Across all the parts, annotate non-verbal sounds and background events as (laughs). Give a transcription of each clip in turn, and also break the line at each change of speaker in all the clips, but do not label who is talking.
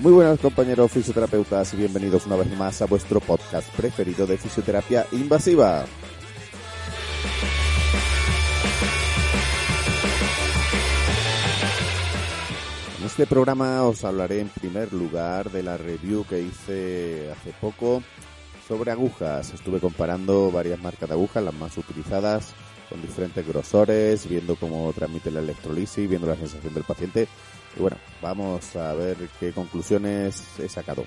Muy buenas compañeros fisioterapeutas y bienvenidos una vez más a vuestro podcast preferido de fisioterapia invasiva. En este programa os hablaré en primer lugar de la review que hice hace poco sobre agujas. Estuve comparando varias marcas de agujas, las más utilizadas, con diferentes grosores, viendo cómo transmite la electrolisis, viendo la sensación del paciente. Y bueno, vamos a ver qué conclusiones he sacado.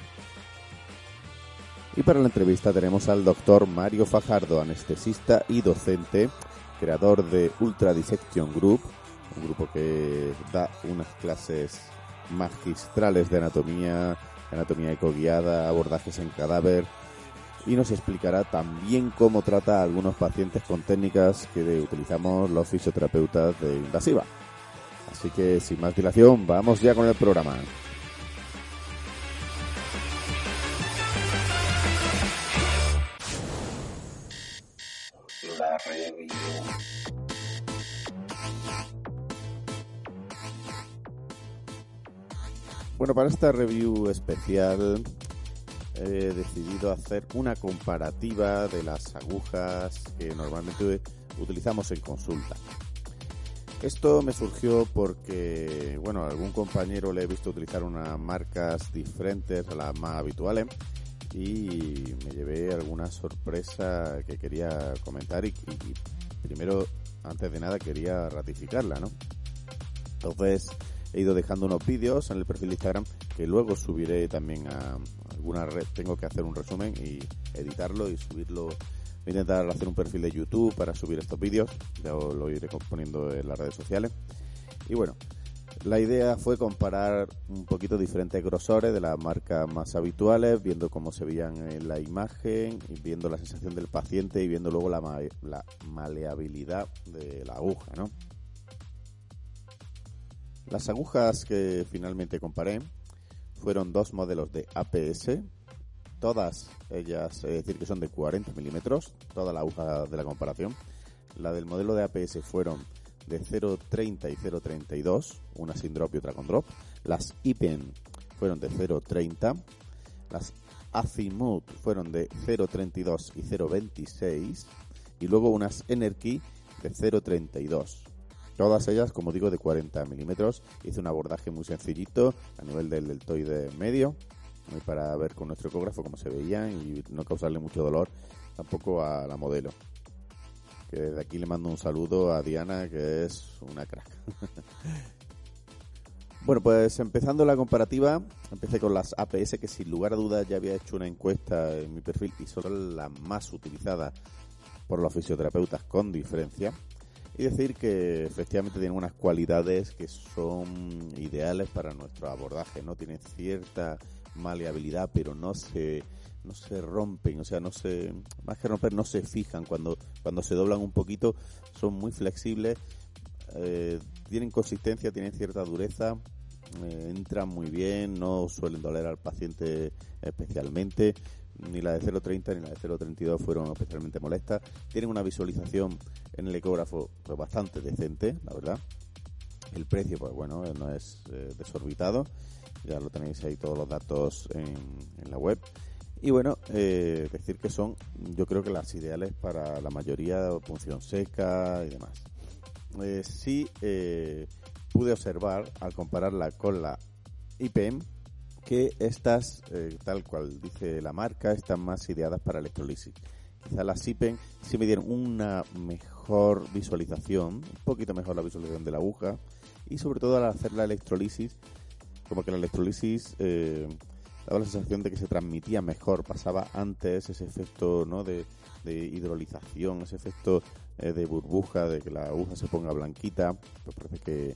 Y para la entrevista tenemos al doctor Mario Fajardo, anestesista y docente, creador de Ultra Dissection Group, un grupo que da unas clases magistrales de anatomía, anatomía ecoguiada, abordajes en cadáver, y nos explicará también cómo trata a algunos pacientes con técnicas que utilizamos los fisioterapeutas de invasiva. Así que sin más dilación, vamos ya con el programa.
La review.
Bueno, para esta review especial he decidido hacer una comparativa de las agujas que normalmente utilizamos en consulta. Esto me surgió porque, bueno, algún compañero le he visto utilizar unas marcas diferentes a las más habituales y me llevé alguna sorpresa que quería comentar y, y primero, antes de nada, quería ratificarla, ¿no? Entonces he ido dejando unos vídeos en el perfil de Instagram que luego subiré también a alguna red. Tengo que hacer un resumen y editarlo y subirlo Voy a intentar hacer un perfil de YouTube para subir estos vídeos, ya lo iré poniendo en las redes sociales. Y bueno, la idea fue comparar un poquito diferentes grosores de las marcas más habituales, viendo cómo se veían en la imagen, y viendo la sensación del paciente y viendo luego la, la maleabilidad de la aguja, ¿no? Las agujas que finalmente comparé fueron dos modelos de APS, todas ellas, es decir, que son de 40 milímetros, toda la aguja de la comparación. La del modelo de APS fueron de 0,30 y 0,32, una sin drop y otra con drop. Las IPEN fueron de 0,30. Las Azimut fueron de 0,32 y 0,26. Y luego unas Energy de 0,32. Todas ellas, como digo, de 40 milímetros. Hice un abordaje muy sencillito a nivel del deltoide medio para ver con nuestro ecógrafo cómo se veían y no causarle mucho dolor tampoco a la modelo. Que desde aquí le mando un saludo a Diana, que es una crack. (laughs) bueno, pues empezando la comparativa, empecé con las APS, que sin lugar a dudas ya había hecho una encuesta en mi perfil y son las más utilizadas por los fisioterapeutas con diferencia. Y decir que efectivamente tienen unas cualidades que son ideales para nuestro abordaje, ¿no? Tienen cierta maleabilidad, pero no se no se rompen, o sea, no se más que romper, no se fijan. Cuando cuando se doblan un poquito, son muy flexibles, eh, tienen consistencia, tienen cierta dureza, eh, entran muy bien, no suelen doler al paciente especialmente, ni la de 0.30 ni la de 0.32 fueron especialmente molestas, tienen una visualización en el ecógrafo pues, bastante decente, la verdad. El precio, pues bueno, no es eh, desorbitado ya lo tenéis ahí todos los datos en, en la web. Y bueno, eh, decir que son, yo creo que las ideales para la mayoría punción seca y demás. Eh, sí eh, pude observar al compararla con la IPM que estas, eh, tal cual dice la marca, están más ideadas para electrolisis. Quizá las IPEN sí me dieron una mejor visualización, un poquito mejor la visualización de la aguja y sobre todo al hacer la electrolisis como que la electrolisis eh, daba la sensación de que se transmitía mejor, pasaba antes ese efecto ¿no? de, hidrolización, ese efecto eh, de burbuja, de que la aguja se ponga blanquita, pues parece que,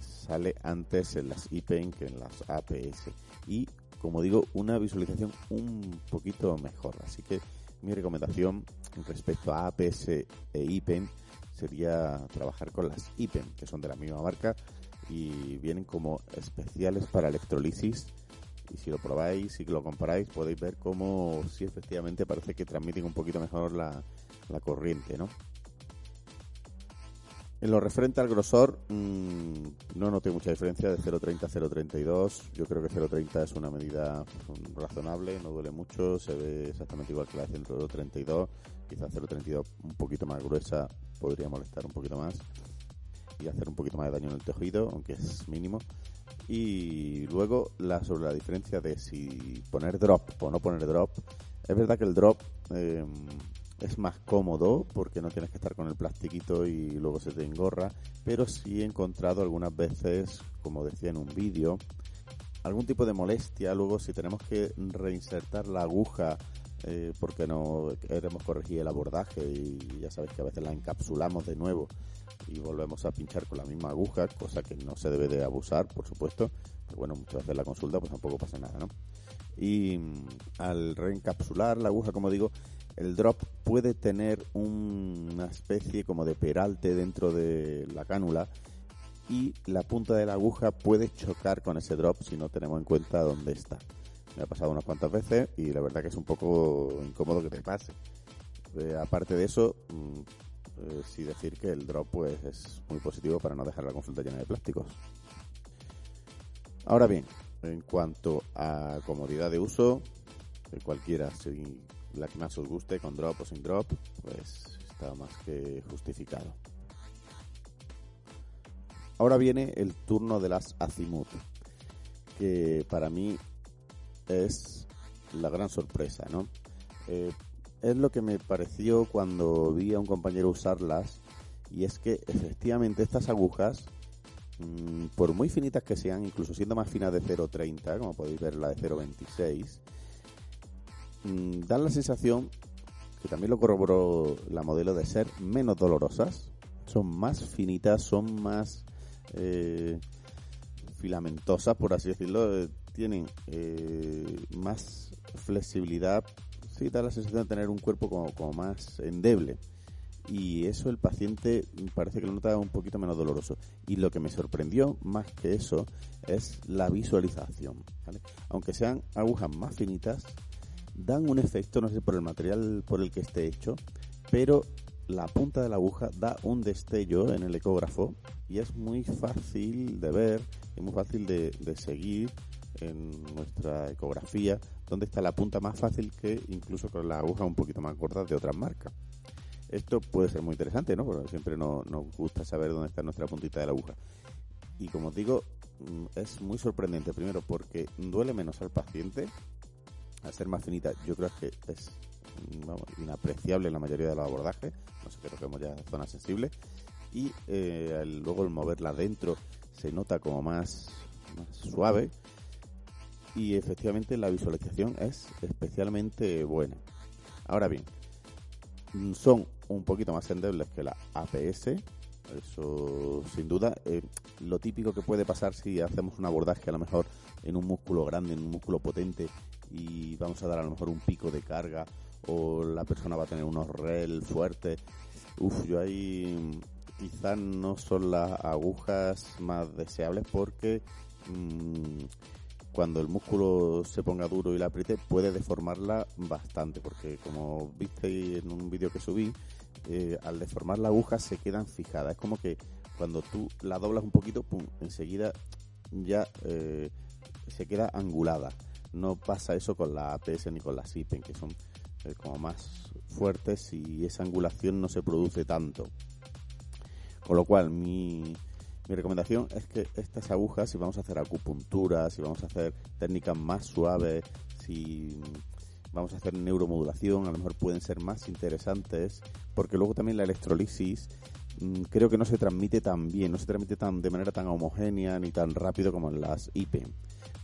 sale antes en las IPEN que en las APS. Y, como digo, una visualización un poquito mejor. Así que mi recomendación respecto a APS e IPEN sería trabajar con las IPEN, que son de la misma marca y vienen como especiales para electrolisis y si lo probáis y lo comparáis podéis ver cómo si efectivamente parece que transmiten un poquito mejor la, la corriente, ¿no? En lo referente al grosor, mmm, no noté mucha diferencia de 0.30 a 0.32. Yo creo que 0.30 es una medida razonable, no duele mucho, se ve exactamente igual que la de 0.32. Quizás 0.32 un poquito más gruesa podría molestar un poquito más y hacer un poquito más de daño en el tejido, aunque es mínimo. Y luego la, sobre la diferencia de si poner drop o no poner drop. Es verdad que el drop eh, es más cómodo porque no tienes que estar con el plastiquito y luego se te engorra, pero sí he encontrado algunas veces, como decía en un vídeo, algún tipo de molestia luego si tenemos que reinsertar la aguja eh, porque no queremos corregir el abordaje y ya sabes que a veces la encapsulamos de nuevo y volvemos a pinchar con la misma aguja, cosa que no se debe de abusar, por supuesto, pero bueno, muchas veces la consulta pues tampoco pasa nada, ¿no? Y mm, al reencapsular la aguja, como digo, el drop puede tener una especie como de peralte dentro de la cánula y la punta de la aguja puede chocar con ese drop si no tenemos en cuenta dónde está. Me ha pasado unas cuantas veces y la verdad que es un poco incómodo que te pase. Eh, aparte de eso, mm, eh, sí decir que el drop pues es muy positivo para no dejar la consulta llena de plásticos. Ahora bien, en cuanto a comodidad de uso, cualquiera, si la que más os guste, con drop o sin drop, pues está más que justificado. Ahora viene el turno de las Azimuth, que para mí es la gran sorpresa, ¿no? Eh, es lo que me pareció cuando vi a un compañero usarlas, y es que efectivamente estas agujas, mm, por muy finitas que sean, incluso siendo más finas de 0.30, como podéis ver la de 0.26, Mm, dan la sensación, que también lo corroboró la modelo, de ser menos dolorosas. Son más finitas, son más eh, filamentosas, por así decirlo. Eh, tienen eh, más flexibilidad. Sí, da la sensación de tener un cuerpo como, como más endeble y eso el paciente parece que lo nota un poquito menos doloroso. Y lo que me sorprendió más que eso es la visualización. Aunque sean agujas más finitas, dan un efecto, no sé por el material por el que esté hecho, pero la punta de la aguja da un destello en el ecógrafo y es muy fácil de ver y muy fácil de, seguir en nuestra ecografía donde está la punta más fácil que incluso con la aguja un poquito más corta de otras marcas. Esto puede ser muy interesante, ¿no? Porque siempre nos, gusta saber dónde está nuestra puntita de la aguja. Y como os digo, mm, es muy sorprendente, primero porque duele menos al paciente, al ser más finita, yo creo que es inapreciable en la mayoría de los abordajes. No sé, creo que hemos ya zona sensible. Y eh, luego el moverla dentro se nota como más, suave. Y efectivamente la visualización es especialmente buena. Ahora bien, son un poquito más endebles que la APS. Eso sin duda. Eh, lo típico que puede pasar si hacemos un abordaje a lo mejor en un músculo grande, en un músculo potente y vamos a dar a lo mejor un pico de carga o la persona va a tener unos rel fuertes. Uf, yo ahí quizás no son las agujas más deseables porque mmm, cuando el músculo se ponga duro y la apriete puede deformarla bastante porque como viste en un vídeo que subí eh, al deformar la aguja se quedan fijadas es como que cuando tú la doblas un poquito pum enseguida ya eh, se queda angulada no pasa eso con la APS ni con la SIPEN, que son eh, como más fuertes y esa angulación no se produce tanto. Con lo cual, mi, mi recomendación es que estas agujas, si vamos a hacer acupuntura, si vamos a hacer técnicas más suaves, si vamos a hacer neuromodulación, a lo mejor pueden ser más interesantes, porque luego también la electrolisis mm, creo que no se transmite tan bien, no se transmite tan de manera tan homogénea ni tan rápido como en las IP.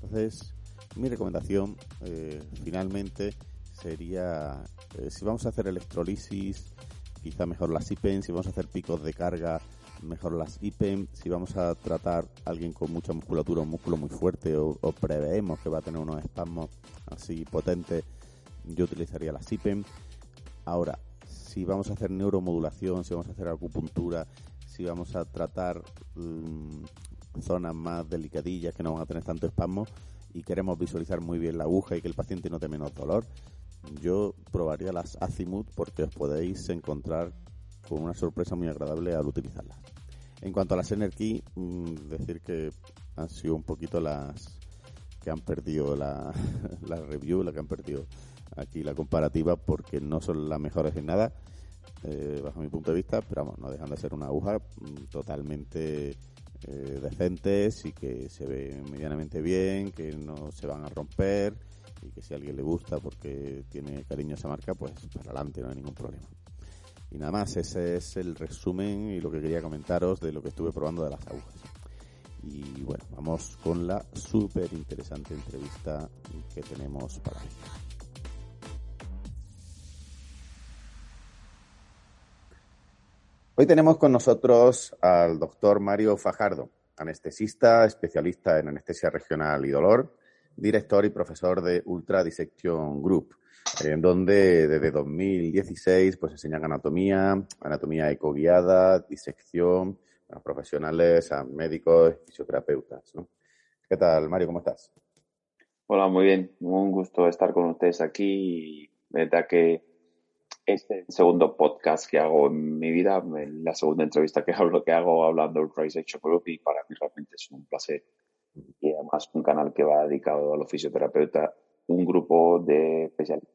Entonces, mi recomendación eh, finalmente sería, eh, si vamos a hacer electrolisis, quizá mejor las IPEN, si vamos a hacer picos de carga, mejor las IPEN, si vamos a tratar a alguien con mucha musculatura, un músculo muy fuerte o, preveemos que va a tener unos espasmos así potentes, yo utilizaría las IPEN. Ahora, si vamos a hacer neuromodulación, si vamos a hacer acupuntura, si vamos a tratar mm, zonas más delicadillas que no van a tener tanto espasmo y queremos visualizar muy bien la aguja y que el paciente no tenga menos dolor, yo probaría las Azimut porque os podéis encontrar con una sorpresa muy agradable al utilizarlas. En cuanto a las Energy, mm, decir que han sido un poquito las que han perdido (laughs) la, review, la que han perdido aquí la comparativa porque no son las mejores en nada, eh, bajo mi punto de vista, pero vamos, no dejan de ser una aguja mm, totalmente eh, decentes y que se ve medianamente bien, que no se van a romper y que si a alguien le gusta porque tiene cariño a esa marca, pues para adelante, no hay ningún problema. Y nada más, ese es el resumen y lo que quería comentaros de lo que estuve probando de las agujas. Y bueno, vamos con la súper interesante entrevista que tenemos para hoy. Hoy tenemos con nosotros al doctor Mario Fajardo, anestesista, especialista en anestesia regional y dolor, director y profesor de Ultra Dissection Group, en donde desde 2016 pues enseñan anatomía, anatomía ecoguiada, disección a profesionales, a médicos, fisioterapeutas. ¿no? ¿Qué tal, Mario? ¿Cómo estás?
Hola, muy bien. Un gusto estar con ustedes aquí. Verdad que este segundo podcast que hago en mi vida, la segunda entrevista que (laughs) hablo que hago hablando del Rise Action Group y para mí realmente es un placer. Y además un canal que va dedicado a los fisioterapeutas, un grupo de especialistas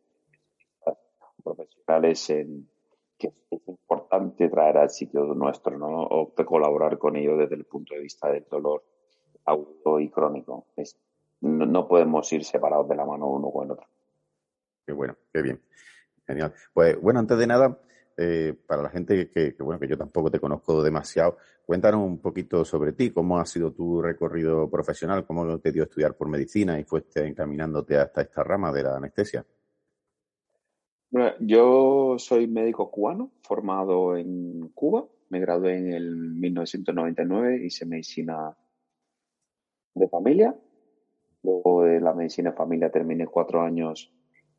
profesionales en que es importante traer al sitio nuestro, ¿no? O colaborar con ellos desde el punto de vista del dolor agudo y crónico. Es, no, no podemos ir separados de la mano uno con el otro.
Qué bueno, qué bien. Genial. Pues bueno, antes de nada, eh, para la gente que, que, bueno, que yo tampoco te conozco demasiado, cuéntanos un poquito sobre ti, cómo ha sido tu recorrido profesional, cómo te dio estudiar por medicina y fuiste encaminándote hasta esta rama de la anestesia.
Bueno, yo soy médico cubano, formado en Cuba. Me gradué en el 1999, hice medicina de familia. Luego de la medicina de familia terminé cuatro años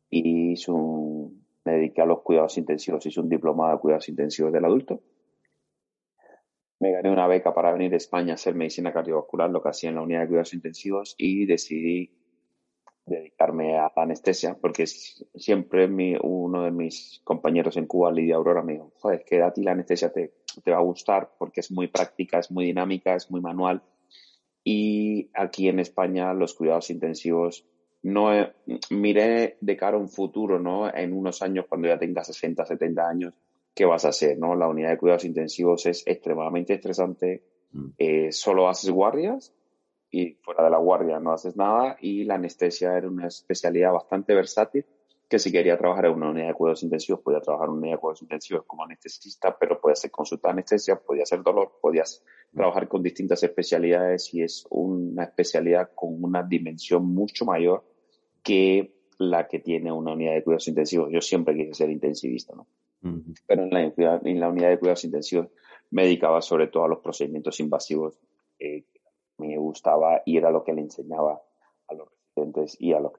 y hice un me dediqué a los cuidados intensivos, hice un diplomado de cuidados intensivos del adulto. Me gané una beca para venir a España a hacer medicina cardiovascular, lo que hacía en la unidad de cuidados intensivos, y decidí dedicarme a la anestesia, porque siempre mi, uno de mis compañeros en Cuba, Lidia Aurora, me dijo, joder, es que a ti la anestesia te, te va a gustar porque es muy práctica, es muy dinámica, es muy manual. Y aquí en España los cuidados intensivos no eh, miré de cara a un futuro, ¿no? En unos años, cuando ya tengas 60, 70 años, ¿qué vas a hacer, no? La unidad de cuidados intensivos es extremadamente estresante, mm. eh, solo haces guardias y fuera de la guardia no haces nada y la anestesia era una especialidad bastante versátil que si quería trabajar en una unidad de cuidados intensivos, podía trabajar en una unidad de cuidados intensivos como anestesista, pero podía hacer consulta de anestesia, podía hacer dolor, podías trabajar con distintas especialidades y es una especialidad con una dimensión mucho mayor que la que tiene una unidad de cuidados intensivos. Yo siempre quise ser intensivista, ¿no? Pero en la, en la, unidad de cuidados intensivos me dedicaba sobre todo a los procedimientos invasivos eh, me gustaba y era lo que le enseñaba a los residentes y a los...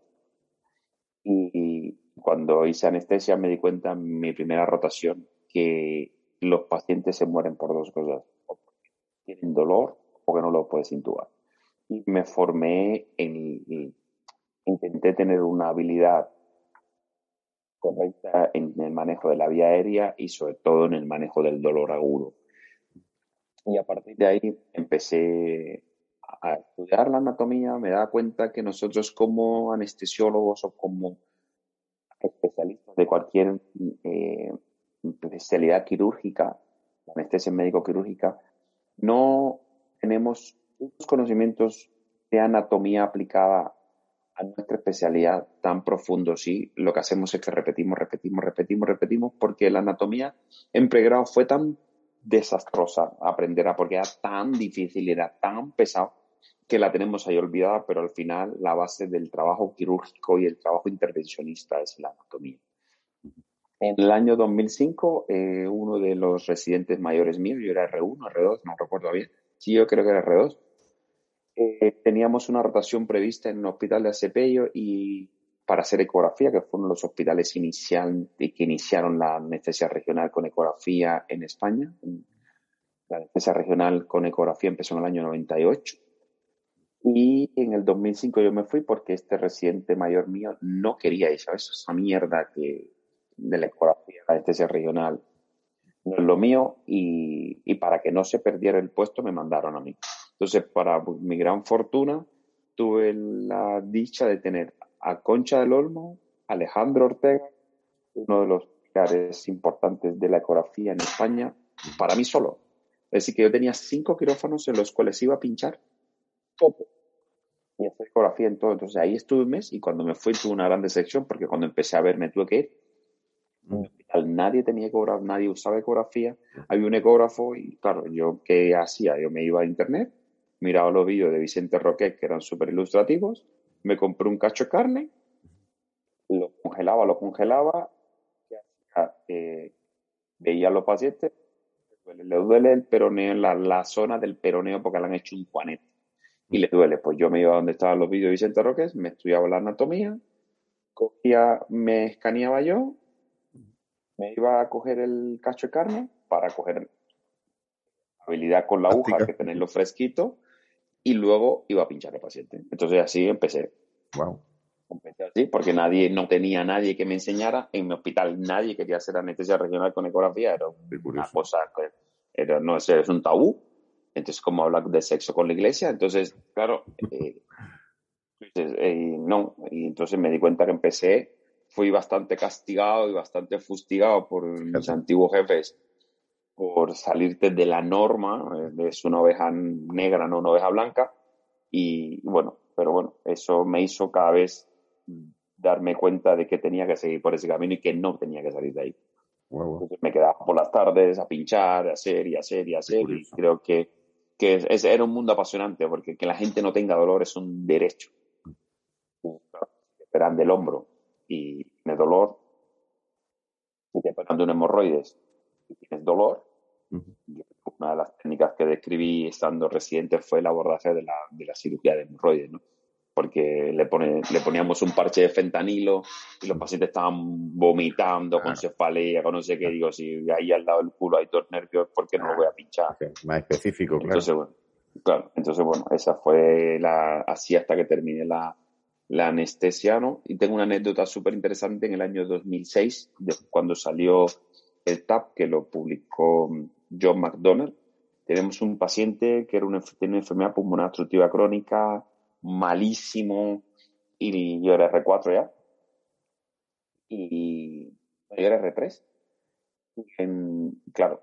Y, y cuando hice anestesia me di cuenta en mi primera rotación que los pacientes se mueren por dos cosas. O tienen dolor o que no lo puedes intubar. Y me formé en intenté tener una habilidad correcta en el manejo de la vía aérea y sobre todo en el manejo del dolor agudo. Y a partir de ahí empecé a estudiar la anatomía, me daba cuenta que nosotros como anestesiólogos o como especialistas de cualquier eh, especialidad quirúrgica, anestesia médico-quirúrgica, no tenemos unos conocimientos de anatomía aplicada a nuestra especialidad tan profundo, sí, lo que hacemos es que repetimos, repetimos, repetimos, repetimos, porque la anatomía en pregrado fue tan desastrosa aprender a porque era tan difícil, era tan pesado, que la tenemos ahí olvidada, pero al final la base del trabajo quirúrgico y el trabajo intervencionista es la anatomía. En el año 2005, eh, uno de los residentes mayores míos, yo era R1, R2, no recuerdo bien, sí, yo creo que era R2, eh, teníamos una rotación prevista en un hospital de Acepello y para hacer ecografía, que fue uno de los hospitales inicial, que iniciaron la anestesia regional con ecografía en España. La anestesia regional con ecografía empezó en el año 98. Y en el 2005 yo me fui porque este residente mayor mío no quería eso, esa mierda que de la ecografía, la anestesia regional, no es lo mío y, y para que no se perdiera el puesto me mandaron a mí. Entonces, para mi gran fortuna, tuve la dicha de tener a Concha del Olmo, Alejandro Ortega, uno de los pilares importantes de la ecografía en España, para mí solo. Es decir, que yo tenía cinco quirófanos en los cuales iba a pinchar y hacer ecografía en todo. Entonces ahí estuve un mes y cuando me fui tuve una gran decepción porque cuando empecé a ver me tuve que ir. Nadie tenía ecografía, nadie usaba ecografía. Había un ecógrafo y claro, yo qué hacía? Yo me iba a internet miraba los vídeos de Vicente Roque, que eran súper ilustrativos, me compré un cacho de carne, lo congelaba, lo congelaba, eh, veía a los pacientes, le duele el peroneo, la, la zona del peroneo porque le han hecho un juanete y le duele. Pues yo me iba a donde estaban los vídeos de Vicente Roque, me estudiaba la anatomía, cogía, me escaneaba yo, me iba a coger el cacho de carne para coger habilidad con la aguja, que tenerlo fresquito, y luego iba a pinchar al paciente. Entonces así empecé.
Wow.
Empecé así porque nadie, no tenía nadie que me enseñara. En mi hospital nadie quería hacer anestesia regional con ecografía. Era una cosa que era, no es, es un tabú. Entonces, como hablar de sexo con la iglesia? Entonces, claro, eh, eh, no. Y entonces me di cuenta que empecé, fui bastante castigado y bastante fustigado por mis antiguos jefes por salirte de la norma, eh, es una oveja negra, no una oveja blanca, y bueno, pero bueno, eso me hizo cada vez darme cuenta de que tenía que seguir por ese camino y que no tenía que salir de ahí. Entonces me quedaba por las tardes a pinchar, a hacer y hacer y hacer, y creo que, que es, era un mundo apasionante, porque que la gente no tenga dolor es un derecho. Esperan del hombro y tienes dolor, si te operan de un hemorroides y tienes dolor, una de las técnicas que describí estando residente fue el abordaje de la, de la cirugía de hemorroides, ¿no? Porque le, pone, le poníamos un parche de fentanilo y los pacientes estaban vomitando con cefalea, con no sé qué. Digo, si ahí al lado del culo hay dos nervios, ¿por qué no lo voy a pinchar?
Más específico, claro.
Entonces, bueno, claro. Entonces, bueno, esa fue la, así hasta que terminé la, la anestesia, ¿no? Y tengo una anécdota súper interesante en el año 2006, de cuando salió el TAP, que lo publicó John McDonald. Tenemos un paciente que era una, tiene una enfermedad pulmonar obstructiva crónica, malísimo, y yo era R4 ya. Y yo era R3. claro,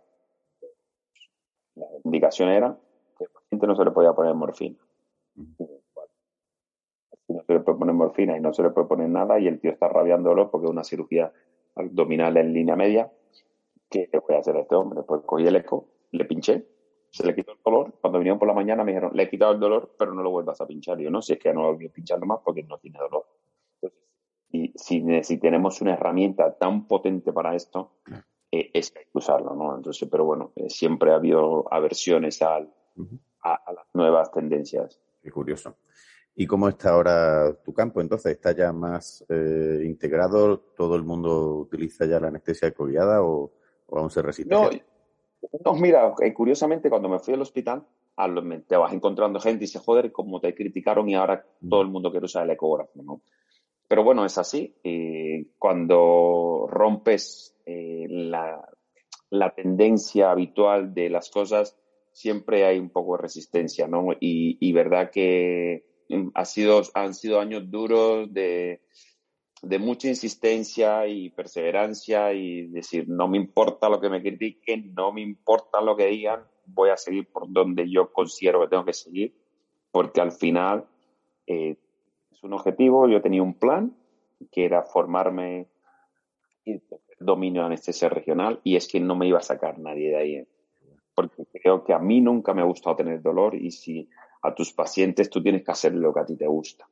la indicación era que al paciente no se le podía poner morfina. No se le puede poner morfina y no se le puede poner nada, y el tío está rabiándolo porque es una cirugía abdominal en línea media, ¿qué voy a hacer a este hombre? Pues cogí el eco, le pinché, se le quitó el dolor. Cuando vinieron por la mañana me dijeron, le he quitado el dolor, pero no lo vuelvas a pinchar. yo no, si es que no voy a pincharlo más porque no tiene dolor. Entonces, y si, si tenemos una herramienta tan potente para esto, eh, es que hay que usarlo, ¿no? Entonces, pero bueno, eh, siempre ha habido aversiones al, a, las nuevas tendencias.
Qué curioso. ¿Y cómo está ahora tu campo? Entonces, ¿está ya más eh, integrado? ¿Todo el mundo utiliza ya la anestesia ecoguiada o, o aún se resiste?
No, no, mira, eh, curiosamente cuando me fui al hospital, te vas encontrando gente y dice, joder, como te criticaron y ahora todo el mundo quiere usar el ecógrafo, ¿no? Pero bueno, es así. cuando rompes eh, la, la, tendencia habitual de las cosas, siempre hay un poco de resistencia, ¿no? Y, y verdad que mm, ha sido, han sido años duros de, de mucha insistencia y perseverancia y decir, no me importa lo que me critiquen, no me importa lo que digan, voy a seguir por donde yo considero que tengo que seguir, porque al final eh, es un objetivo, yo tenía un plan que era formarme y dominio de anestesia regional y es que no me iba a sacar nadie de ahí, porque creo que a mí nunca me ha gustado tener dolor y si A tus pacientes tú tienes que hacer lo que a ti te gusta.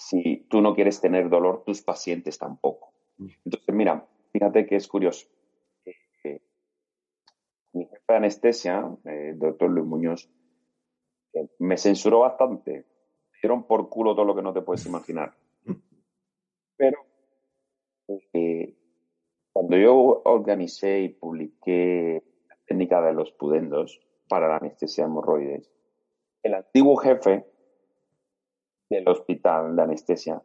Si tú no quieres tener dolor, tus pacientes tampoco. Entonces, mira, fíjate que es curioso. Eh, mi jefe de anestesia, el doctor Luis Muñoz, eh, me censuró bastante. Dieron por culo todo lo que no te puedes imaginar. Pero eh, cuando yo organicé y publiqué la técnica de los pudendos para la anestesia de hemorroides, el antiguo jefe del hospital de anestesia,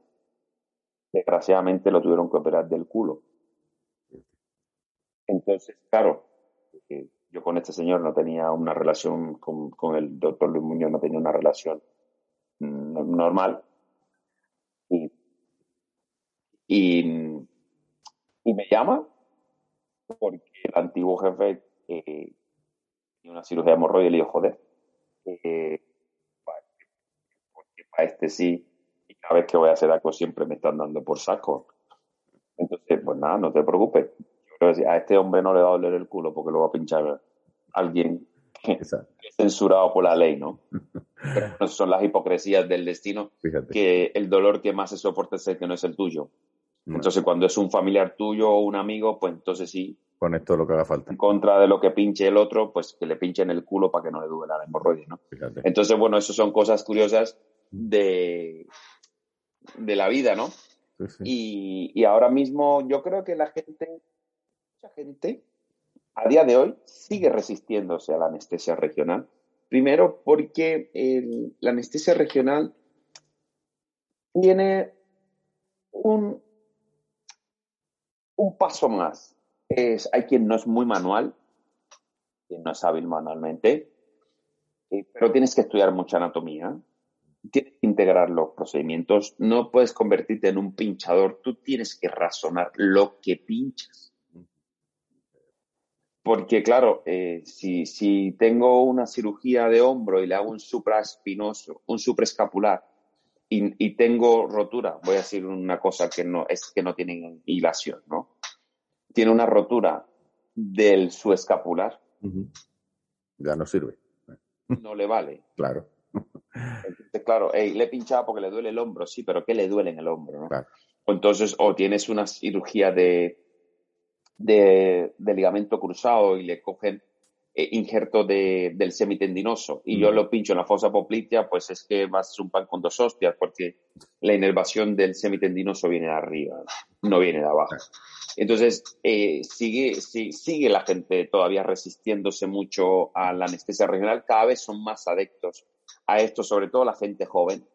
desgraciadamente lo tuvieron que operar del culo. Entonces, claro, eh, yo con este señor no tenía una relación, con, con el doctor Luis Muñoz no tenía una relación mm, normal. Y, y, me llama porque el antiguo jefe eh, una cirugía de hemorroide y le dijo, joder, eh, para este sí, y cada vez que voy a hacer algo siempre me están dando por saco. Entonces, pues nada, no te preocupes. A este hombre no le va a doler el culo porque lo va a pinchar alguien que (laughs) es censurado por la ley, ¿no? Pero (laughs) son las hipocresías del destino,
Fíjate.
que el dolor que más se soporta es el que no es el tuyo.
No.
Entonces, cuando es un familiar tuyo o un amigo, pues entonces sí,
Pones todo lo que haga falta.
en contra de lo que pinche el otro, pues que le pinchen el culo para que no le duela la hemorroide, ¿no?
Fíjate.
Entonces, bueno, eso son cosas curiosas de, de la vida, ¿no?
Sí, sí.
Y, y ahora mismo yo creo que la gente, mucha gente, a día de hoy sigue resistiéndose a la anestesia regional. Primero porque el- la anestesia regional tiene un, un paso más. Es, hay quien no es muy manual, quien no es hábil manualmente, eh, pero tienes que estudiar mucha anatomía, tienes que integrar los procedimientos, no puedes convertirte en un pinchador, tú tienes que razonar lo que pinchas. Porque, claro, eh, si, si tengo una cirugía de hombro y le hago un supraespinoso, un supraescapular, y, y tengo rotura, voy a decir una cosa que no es que no tienen hilación, ¿no? Tiene una rotura del su escapular.
Ya no sirve.
no le vale.
Claro.
Entonces, claro, hey, le he pinchado porque le duele el hombro, sí, pero ¿qué le duele en el hombro? ¿no?
Claro.
Entonces, o tienes una cirugía de, de, de ligamento cruzado y le cogen eh, injerto de, del semitendinoso y yo
Mm.
lo pincho en la fosa poplitea, pues es que vas un pan con dos hostias porque la inervación del semitendinoso viene de arriba, no viene de abajo. Entonces, eh, sigue, sí- sigue la gente todavía resistiéndose mucho a la anestesia regional. Cada vez son más adeptos a esto, sobre todo la gente joven.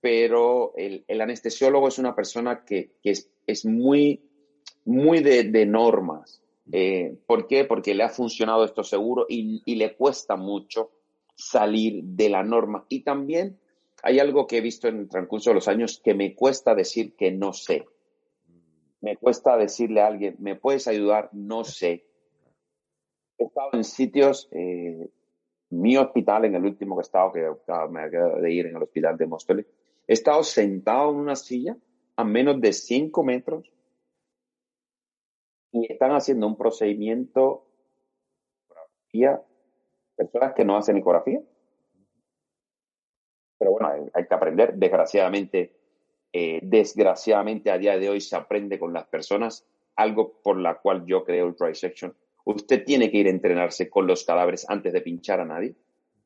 Pero el, el anestesiólogo es una persona que, que es, es muy, muy de, de normas. Eh, ¿Por qué? Porque le ha funcionado esto seguro y, le cuesta mucho salir de la norma. Y también hay algo que he visto en el transcurso de los años que me cuesta decir que no sé me cuesta decirle a alguien, ¿me puedes ayudar? No sé. He estado en sitios, eh, mi hospital, en el último que he estado, que me acabo de ir en el hospital de Móstoles, he estado sentado en una silla a menos de 5 metros y están haciendo un procedimiento, ecografía, personas que no hacen ecografía. Pero bueno, hay, hay que aprender. Desgraciadamente, eh, desgraciadamente a día de hoy se aprende con las personas, algo por la cual yo creo el Trisection. Usted tiene que ir a entrenarse con los cadáveres antes de pinchar a nadie,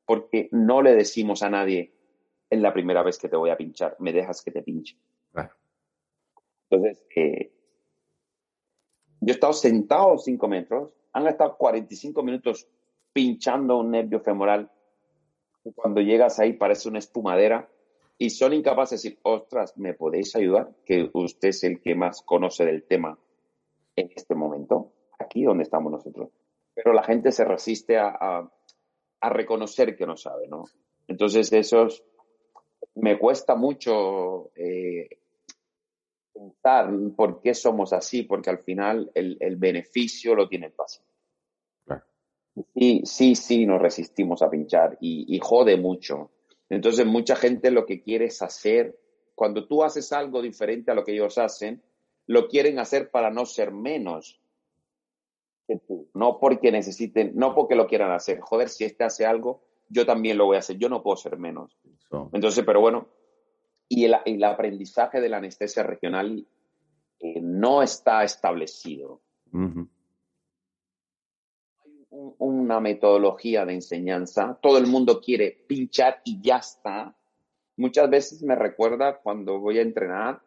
porque no le decimos a nadie, es la primera vez que te voy a pinchar, me dejas que te pinche. Entonces, eh, yo he estado sentado cinco metros, han estado 45 minutos pinchando un nervio femoral. Cuando llegas ahí parece una espumadera y son incapaces de decir, ostras, ¿me podéis ayudar? Que usted es el que más conoce del tema en este momento, aquí donde estamos nosotros. Pero la gente se resiste a, a- a reconocer que no sabe, ¿no? Entonces, eso es- me cuesta mucho eh, pensar por qué somos así, porque al final el, el beneficio lo tiene el paciente.
Claro.
Sí, sí, sí, nos resistimos a pinchar y, y jode mucho. Entonces, mucha gente lo que quiere es hacer, cuando tú haces algo diferente a lo que ellos hacen, lo quieren hacer para no ser menos que tú. No porque necesiten, no porque lo quieran hacer. Joder, si este hace algo,
yo también lo voy a hacer, yo no puedo ser menos.
Eso.
Entonces, pero bueno, y el, el aprendizaje de la anestesia regional eh, no está establecido. Un- Una metodología de enseñanza, todo el mundo quiere pinchar y ya está. Muchas veces me recuerda cuando voy a entrenar,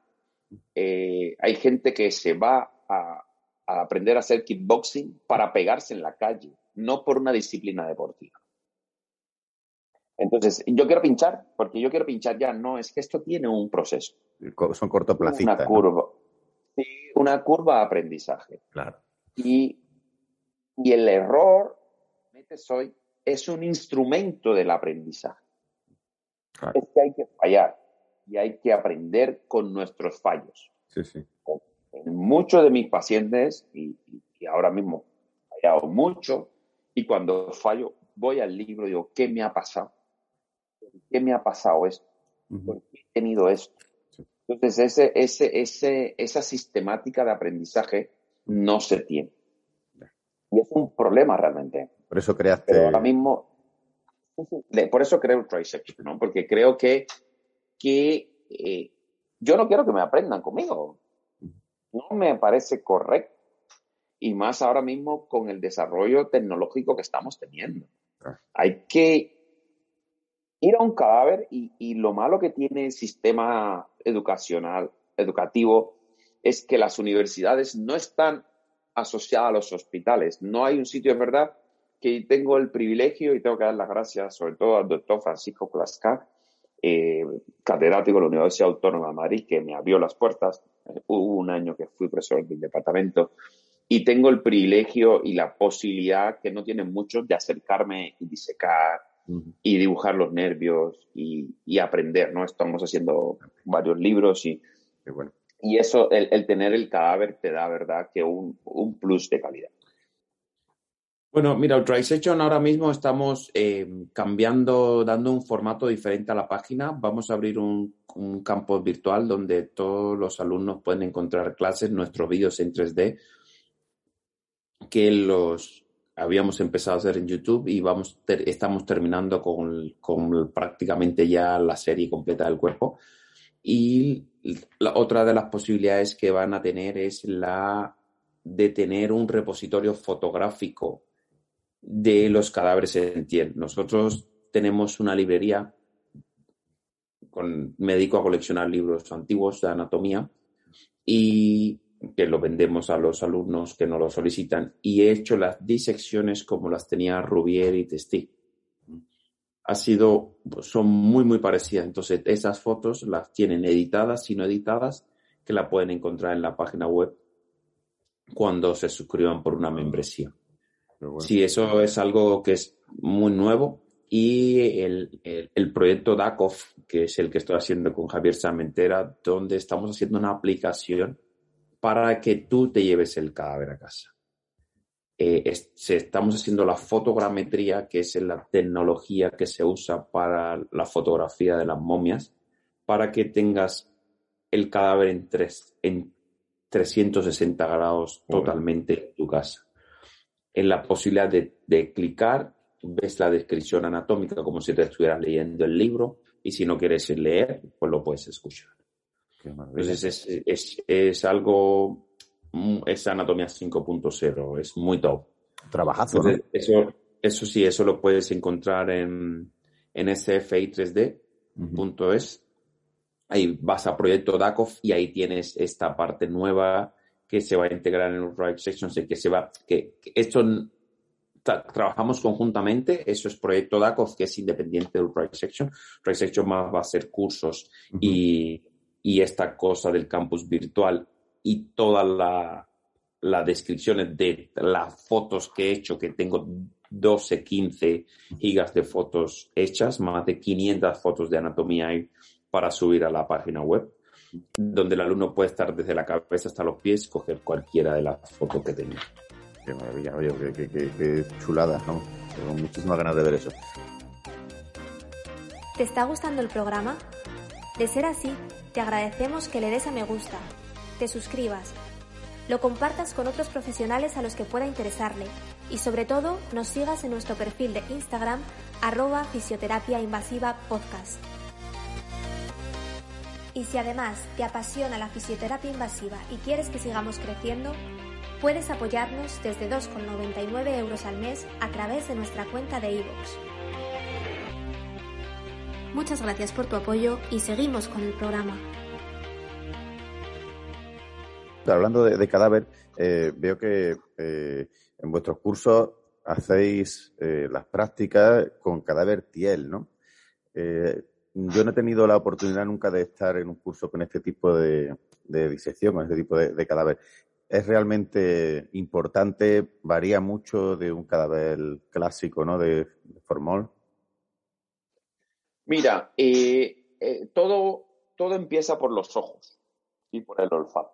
eh, hay gente que se va a, a aprender a hacer kickboxing para pegarse en la calle, no por una disciplina deportiva. Entonces, yo quiero pinchar, porque yo quiero pinchar ya. No, es que esto tiene un proceso,
Son cortoplacistas.
una
¿no?
curva. Sí, una curva de aprendizaje.
Claro.
Y, y el error, metes hoy, es un instrumento del aprendizaje.
Claro.
Es que hay que fallar y hay que aprender con nuestros fallos.
Sí, sí.
En muchos de mis pacientes, y, y- y ahora mismo he fallado mucho, y cuando fallo, voy al libro y digo, ¿qué me ha pasado? ¿Por qué me ha pasado esto? ¿Por qué he tenido esto? Entonces, ese, ese, ese, esa sistemática de aprendizaje no se tiene. Y es un problema realmente.
Por eso creaste.
Pero ahora mismo, por eso creo el trisection, ¿no? Porque creo que, que eh, yo no quiero que me aprendan conmigo. No me parece correcto. Y más ahora mismo con el desarrollo tecnológico que estamos teniendo.
Claro.
Hay que ir a un cadáver y, lo malo que tiene el sistema educacional, educativo, es que las universidades no están asociadas a los hospitales. No hay un sitio, es verdad, que tengo el privilegio y tengo que dar las gracias sobre todo al doctor Francisco Clascar, eh, catedrático de la Universidad Autónoma de Madrid, que me abrió las puertas. Hubo un año que fui profesor del departamento y tengo el privilegio y la posibilidad, que no tienen muchos, de acercarme y disecar Y dibujar los nervios y, y aprender, ¿no? Estamos haciendo varios libros y,
bueno.
y eso, el, el tener el cadáver te da, ¿verdad?, que un, un plus de calidad.
Bueno, mira, el Trisection ahora mismo estamos eh, cambiando, dando un formato diferente a la página. Vamos a abrir un, un campo virtual donde todos los alumnos pueden encontrar clases, nuestros vídeos en 3D, que los habíamos empezado a hacer en YouTube y vamos ter- estamos terminando con, con prácticamente ya la serie completa del cuerpo. Y la otra de las posibilidades que van a tener es la de tener un repositorio fotográfico de los cadáveres en piel. Nosotros tenemos una librería, con, me dedico a coleccionar libros antiguos de anatomía y que lo vendemos a los alumnos que nos lo solicitan y he hecho las disecciones como las tenía Rubier y Testi. Ha sido, son muy, muy parecidas. Entonces, esas fotos las tienen editadas y no editadas, que la pueden encontrar en la página web cuando se suscriban por una membresía.
Bueno.
Sí, eso es algo que es muy nuevo. Y el, el- el proyecto DACOF, que es el que estoy haciendo con Javier Samentera, donde estamos haciendo una aplicación para que tú te lleves el cadáver a casa. Eh, es- estamos haciendo la fotogrametría, que es la tecnología que se usa para la fotografía de las momias, para que tengas el cadáver en, tres, en 360 grados totalmente en tu casa en la posibilidad de, de clicar, ves la descripción anatómica como si te estuvieras leyendo el libro y si no quieres leer, pues lo puedes escuchar. Entonces es, es, es algo, mm, es anatomía 5.0, es muy top.
Trabajazo,
eso, eso sí, eso lo puedes encontrar en, en sfi3d.es. Ahí vas a proyecto DACOF y ahí tienes esta parte nueva que se va a integrar en los Right Sections y que se va, que, que esto tra- trabajamos conjuntamente, eso es proyecto DACOF que es independiente del Right Section. Right Section más va a ser cursos y, y esta cosa del campus virtual y toda la, las descripciones de las fotos que he hecho, que tengo 12, 15 gigas de fotos hechas, más de 500 fotos de anatomía hay para subir a la página web, donde el alumno puede estar desde la cabeza hasta los pies, coger cualquiera de las fotos que tenga.
Qué maravilla, oye, qué, qué- qué- qué chulada, ¿no? Tengo muchísimas ganas de ver eso.
¿Te está gustando el programa? De ser así, te agradecemos que le des a me gusta, te suscribas, lo compartas con otros profesionales a los que pueda interesarle y sobre todo nos sigas en nuestro perfil de Instagram arroba fisioterapia invasiva podcast. Y si además te apasiona la fisioterapia invasiva y quieres que sigamos creciendo, puedes apoyarnos desde 2,99 euros al mes a través de nuestra cuenta de iVoox. Muchas gracias por tu apoyo y seguimos con el programa.
Hablando de, cadáver, eh, veo que eh, en vuestros cursos hacéis eh, las prácticas con cadáver tiel, ¿no? Yo no he tenido la oportunidad nunca de estar en un curso con este tipo de, de disección, con este tipo de, de, cadáver. ¿Es realmente importante? ¿Varía mucho de un cadáver clásico, ¿no? De, de formol.
Mira, eh, eh, todo, todo empieza por los ojos y por el olfato.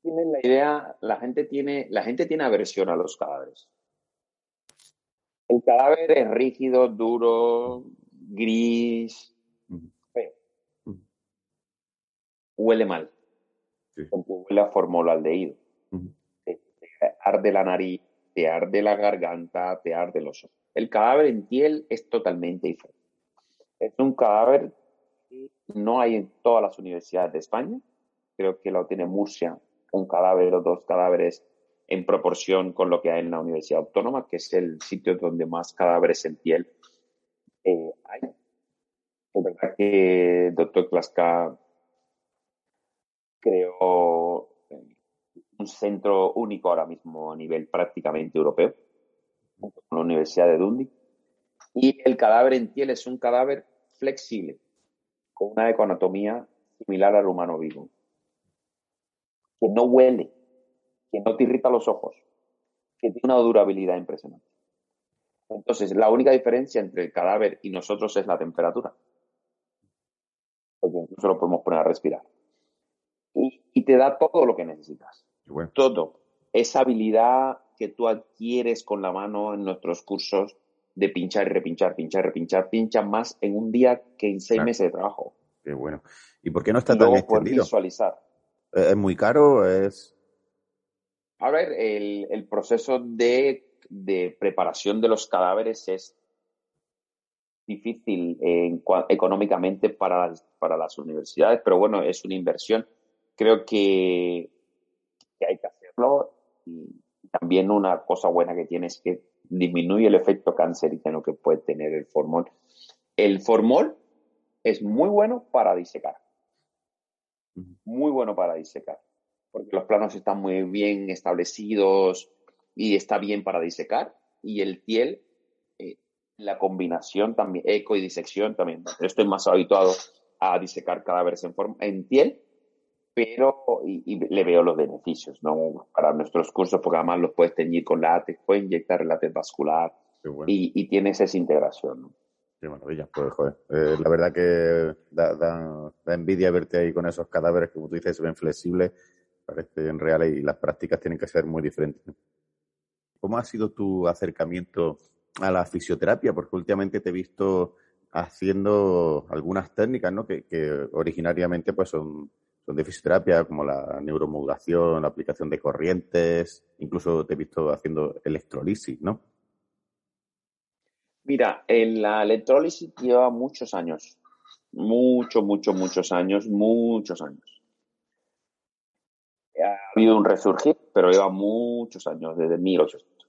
Tienen la idea, la gente tiene, la gente tiene aversión a los cadáveres. El cadáver es rígido, duro, gris, feo. Huele mal.
Sí.
Huele a formaldehído. Te, te arde la nariz, te arde la garganta, te arde los ojos. El cadáver en piel es totalmente diferente. Es un cadáver que no hay en todas las universidades de España. Creo que lo tiene Murcia, un cadáver o dos cadáveres en proporción con lo que hay en la Universidad Autónoma, que es el sitio donde más cadáveres en piel eh, hay. Es verdad que doctor Klaska creó un centro único ahora mismo a nivel prácticamente europeo, con la Universidad de Dundee. Y el cadáver en piel es un cadáver flexible, con una ecoanatomía similar al humano vivo, que no huele, que no te irrita los ojos, que tiene una durabilidad impresionante. Entonces, la única diferencia entre el cadáver y nosotros es la temperatura. Porque incluso lo podemos poner a respirar. Y, y te da todo lo que necesitas.
Bueno.
Todo. Esa habilidad que tú adquieres con la mano en nuestros cursos de pinchar y repinchar, pinchar, repinchar, pincha más en un día que en seis
Claro.
meses de trabajo.
Qué bueno. ¿Y por qué no está
Y
tan
luego
extendido?
visualizar.
¿Es muy caro? ¿Es
A ver, el, el proceso de, de preparación de los cadáveres es difícil económicamente para las, para las universidades, pero bueno, es una inversión. Creo que, que hay que hacerlo y también una cosa buena que tiene es que disminuye el efecto cancerígeno que puede tener el formol. El formol es muy bueno para disecar, muy bueno para disecar, porque los planos están muy bien establecidos y está bien para disecar y el piel, eh, la combinación también, eco y disección también. Estoy más habituado a disecar cadáveres en, en piel, pero y, y le veo los beneficios, ¿no? Para nuestros cursos, porque además los puedes teñir con látex, puedes inyectar látex vascular
bueno.
y, y tienes esa integración, ¿no?
Qué maravilla, pues joder. Eh, la verdad que da, da- da envidia verte ahí con esos cadáveres que, como tú dices, se ven flexibles, parecen reales y las prácticas tienen que ser muy diferentes. ¿Cómo ha sido tu acercamiento a la fisioterapia? Porque últimamente te he visto haciendo algunas técnicas, ¿no? Que, que originariamente pues son de fisioterapia, como la neuromodulación, la aplicación de corrientes, incluso te he visto haciendo electrolisis, ¿no?
Mira, en la electrólisis lleva muchos años, mucho, mucho, muchos años, muchos años. Ha habido un resurgir, pero lleva muchos años, desde 1800.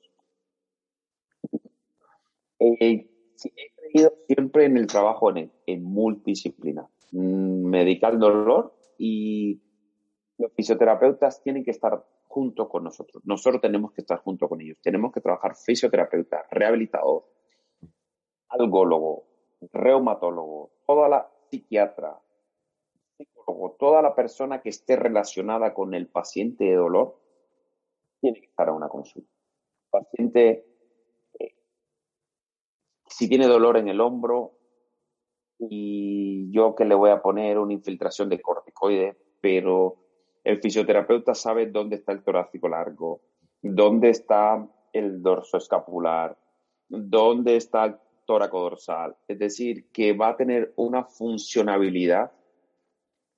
Eh, he creído siempre en el trabajo en, en multidisciplina, mm, medical dolor y los fisioterapeutas tienen que estar junto con nosotros. Nosotros tenemos que estar junto con ellos. Tenemos que trabajar fisioterapeuta, rehabilitador, algólogo, reumatólogo, toda la psiquiatra, psicólogo, toda la persona que esté relacionada con el paciente de dolor tiene que estar a una consulta. El paciente, eh, si tiene dolor en el hombro y yo que le voy a poner una infiltración de corticoides, pero el fisioterapeuta sabe dónde está el torácico largo, dónde está el dorso escapular, dónde está el tóraco dorsal. Es decir, que va a tener una funcionabilidad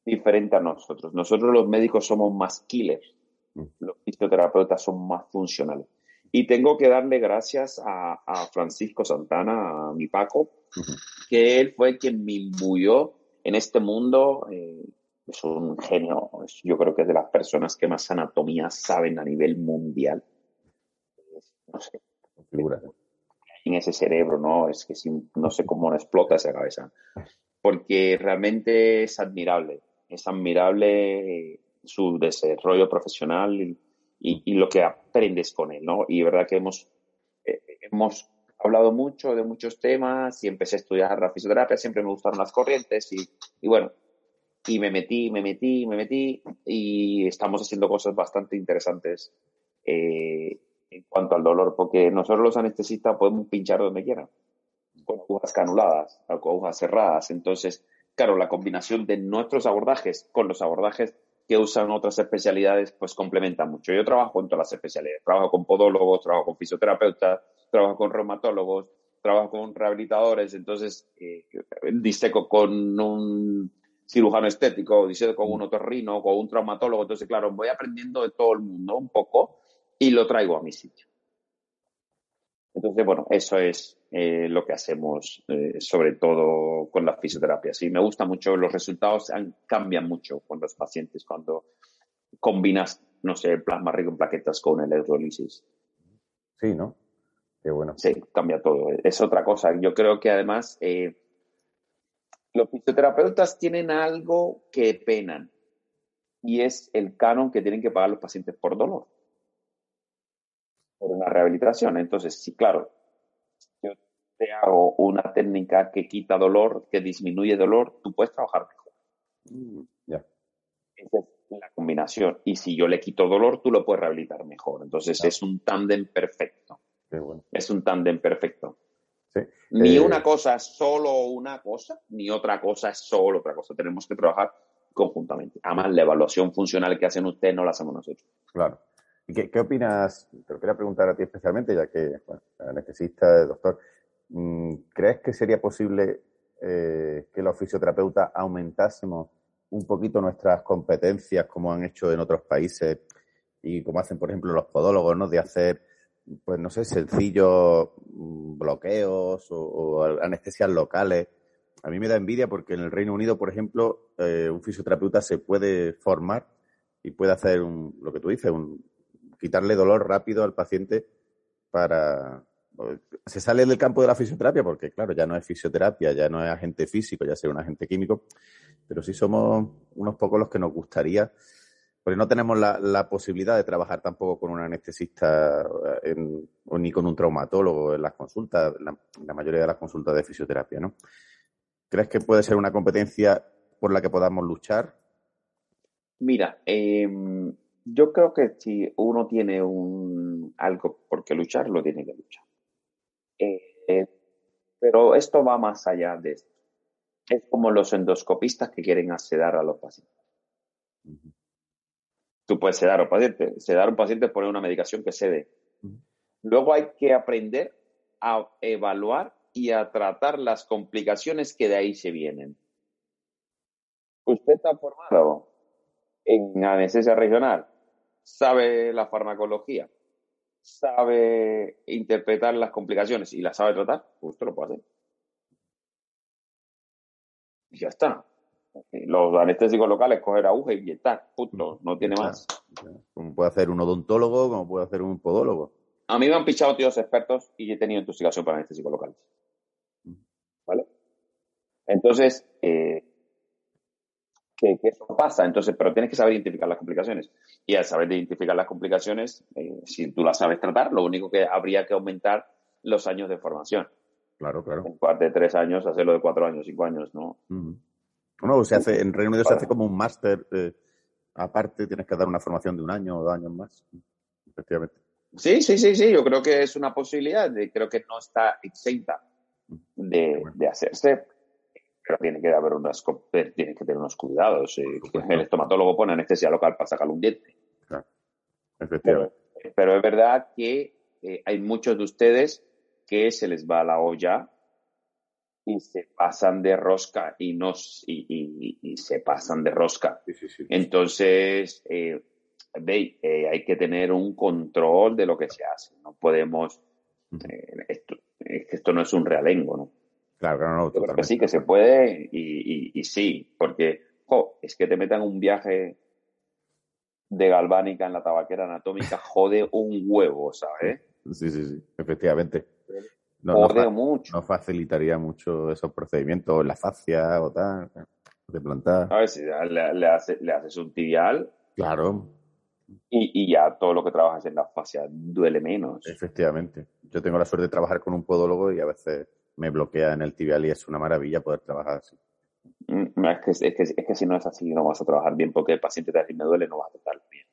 diferente a nosotros. Nosotros los médicos somos más killers.
Mm.
Los fisioterapeutas son más funcionales. Y tengo que darle gracias a, a Francisco Santana, a mi Paco. Que él fue quien me imbuyó en este mundo. eh, es un genio. yo creo que es de las personas que más anatomía saben a nivel mundial. No sé, en ese cerebro, ¿no? Es que si- no sé cómo no explota esa cabeza. Porque realmente es admirable. Es admirable eh, su desarrollo profesional y, y- y lo que aprendes con él, ¿no? Y verdad que hemos, eh, hemos hablado mucho de muchos temas y empecé a estudiar la fisioterapia, siempre me gustaron las corrientes y, y bueno, y me metí, me metí, me metí y estamos haciendo cosas bastante interesantes eh, en cuanto al dolor, porque nosotros los anestesistas podemos pinchar donde quieran, con agujas canuladas, con agujas cerradas. Entonces, claro, la combinación de nuestros abordajes con los abordajes que usan otras especialidades, pues complementa mucho. Yo trabajo en todas las especialidades. Trabajo con podólogos, trabajo con fisioterapeutas, trabajo con reumatólogos, trabajo con rehabilitadores. Entonces, eh, diseco con un cirujano estético, diseco con un otorrino, con un traumatólogo. Entonces, claro, voy aprendiendo de todo el mundo un poco y lo traigo a mi sitio. Entonces, bueno, eso es eh, lo que hacemos, eh, sobre todo con la fisioterapia. Sí, me gusta mucho, los resultados han- cambian mucho con los pacientes cuando combinas, no sé, plasma rico en plaquetas con electrolisis.
Sí, ¿no? Qué bueno.
Sí, cambia todo. Es otra cosa. Yo creo que además eh, los fisioterapeutas tienen algo que penan y es el canon que tienen que pagar los pacientes por dolor, por una rehabilitación. Entonces, sí, claro, yo te hago una técnica que quita dolor, que disminuye dolor, tú puedes trabajar mejor.
Mm, Ya.
Esa es la combinación. Y si yo le quito dolor, tú lo puedes rehabilitar mejor. Entonces,
Claro.
es un tándem perfecto.
Bueno.
Es un tándem perfecto.
Sí.
Ni
Eh,
una cosa es solo una cosa, ni otra cosa es solo otra cosa. Tenemos que trabajar conjuntamente. Además, la evaluación funcional que hacen ustedes no la hacemos nosotros.
Claro. ¿Y qué, qué opinas? Te lo quería preguntar a ti especialmente, ya que, bueno, anestesista, doctor, mm, ¿crees que sería posible eh, que los fisioterapeutas aumentásemos un poquito nuestras competencias como han hecho en otros países y como hacen, por ejemplo, los podólogos, ¿no? De hacer, pues no sé, sencillos mm, bloqueos o, anestesias locales. A mí me da envidia porque en el Reino Unido, por ejemplo, eh, un fisioterapeuta se puede formar y puede hacer un, lo que tú dices, un, quitarle dolor rápido al paciente para... Se sale del campo de la fisioterapia porque, claro, ya no es fisioterapia, ya no es agente físico, ya sea un agente químico, pero sí somos unos pocos los que nos gustaría, porque no tenemos la, la posibilidad de trabajar tampoco con un anestesista eh, en- o ni con un traumatólogo en las consultas, la, la mayoría de las consultas de fisioterapia, ¿no? ¿Crees que puede ser una competencia por la que podamos luchar?
Mira, em, yo creo que si uno tiene un, algo por qué luchar, lo tiene que luchar. Eh, eh, pero esto va más allá de esto. Es como los endoscopistas que quieren sedar a los pacientes. Tú puedes sedar a un paciente. Sedar a un paciente es poner una medicación que cede. Luego hay que aprender a evaluar y a tratar las complicaciones que de ahí se vienen. Usted está formado en anestesia regional, sabe la farmacología, sabe interpretar las complicaciones y las sabe tratar, pues usted lo puede hacer. Y ya está. Los anestésicos locales coger aguja y inyectar, punto, no tiene más.
Como puede hacer un odontólogo, como puede hacer un podólogo.
A mí me han pichado tíos expertos y he tenido intoxicación para anestésicos locales. ¿Vale? Entonces, eh, que, que eso pasa, entonces, pero tienes que saber identificar las complicaciones. Y al saber identificar las complicaciones, eh, si tú las sabes tratar, lo único que habría que aumentar los años de formación.
Claro, claro.
En lugar de tres años, hacerlo de cuatro años, cinco años, ¿no?
Ujú. No, se hace, en Reino Unido se hace como un máster. eh, aparte, tienes que dar una formación de un año o dos años más. Efectivamente.
Sí, sí, sí, sí, yo creo que es una posibilidad, de, creo que no está exenta de,
Bueno.
de hacerse, pero tiene que haber unas, co- tiene que tener unos cuidados. eh, el estomatólogo pone anestesia local para sacarle un diente.
Claro.
Pero,
Efectivamente.
pero es verdad que eh, hay muchos de ustedes que se les va la olla y se pasan de rosca y, nos, y, y- y se pasan de rosca.
Sí, sí, sí.
Entonces, eh, ve, eh, hay que tener un control de lo que se hace. No podemos, eh, esto, es que esto no es un realengo, ¿no?
Claro, claro, no.
Yo creo que sí, que se puede y, y- y sí, porque jo, es que te metan un viaje de galvánica en la tabaquera anatómica, jode un huevo, ¿sabes?
Sí, sí, sí, efectivamente. No, no fa-
mucho.
no facilitaría mucho esos procedimientos, la fascia o tal, de plantar.
A ver si le, le hace- le haces un tibial
Claro,
y, y ya todo lo que trabajas en la fascia duele menos.
efectivamente. Yo tengo la suerte de trabajar con un podólogo y a veces me bloquea en el tibial y es una maravilla poder trabajar así.
Mm, Es que, es, que, es que si no es así, no vas a trabajar bien porque el paciente te dice me duele, no vas a tratar bien.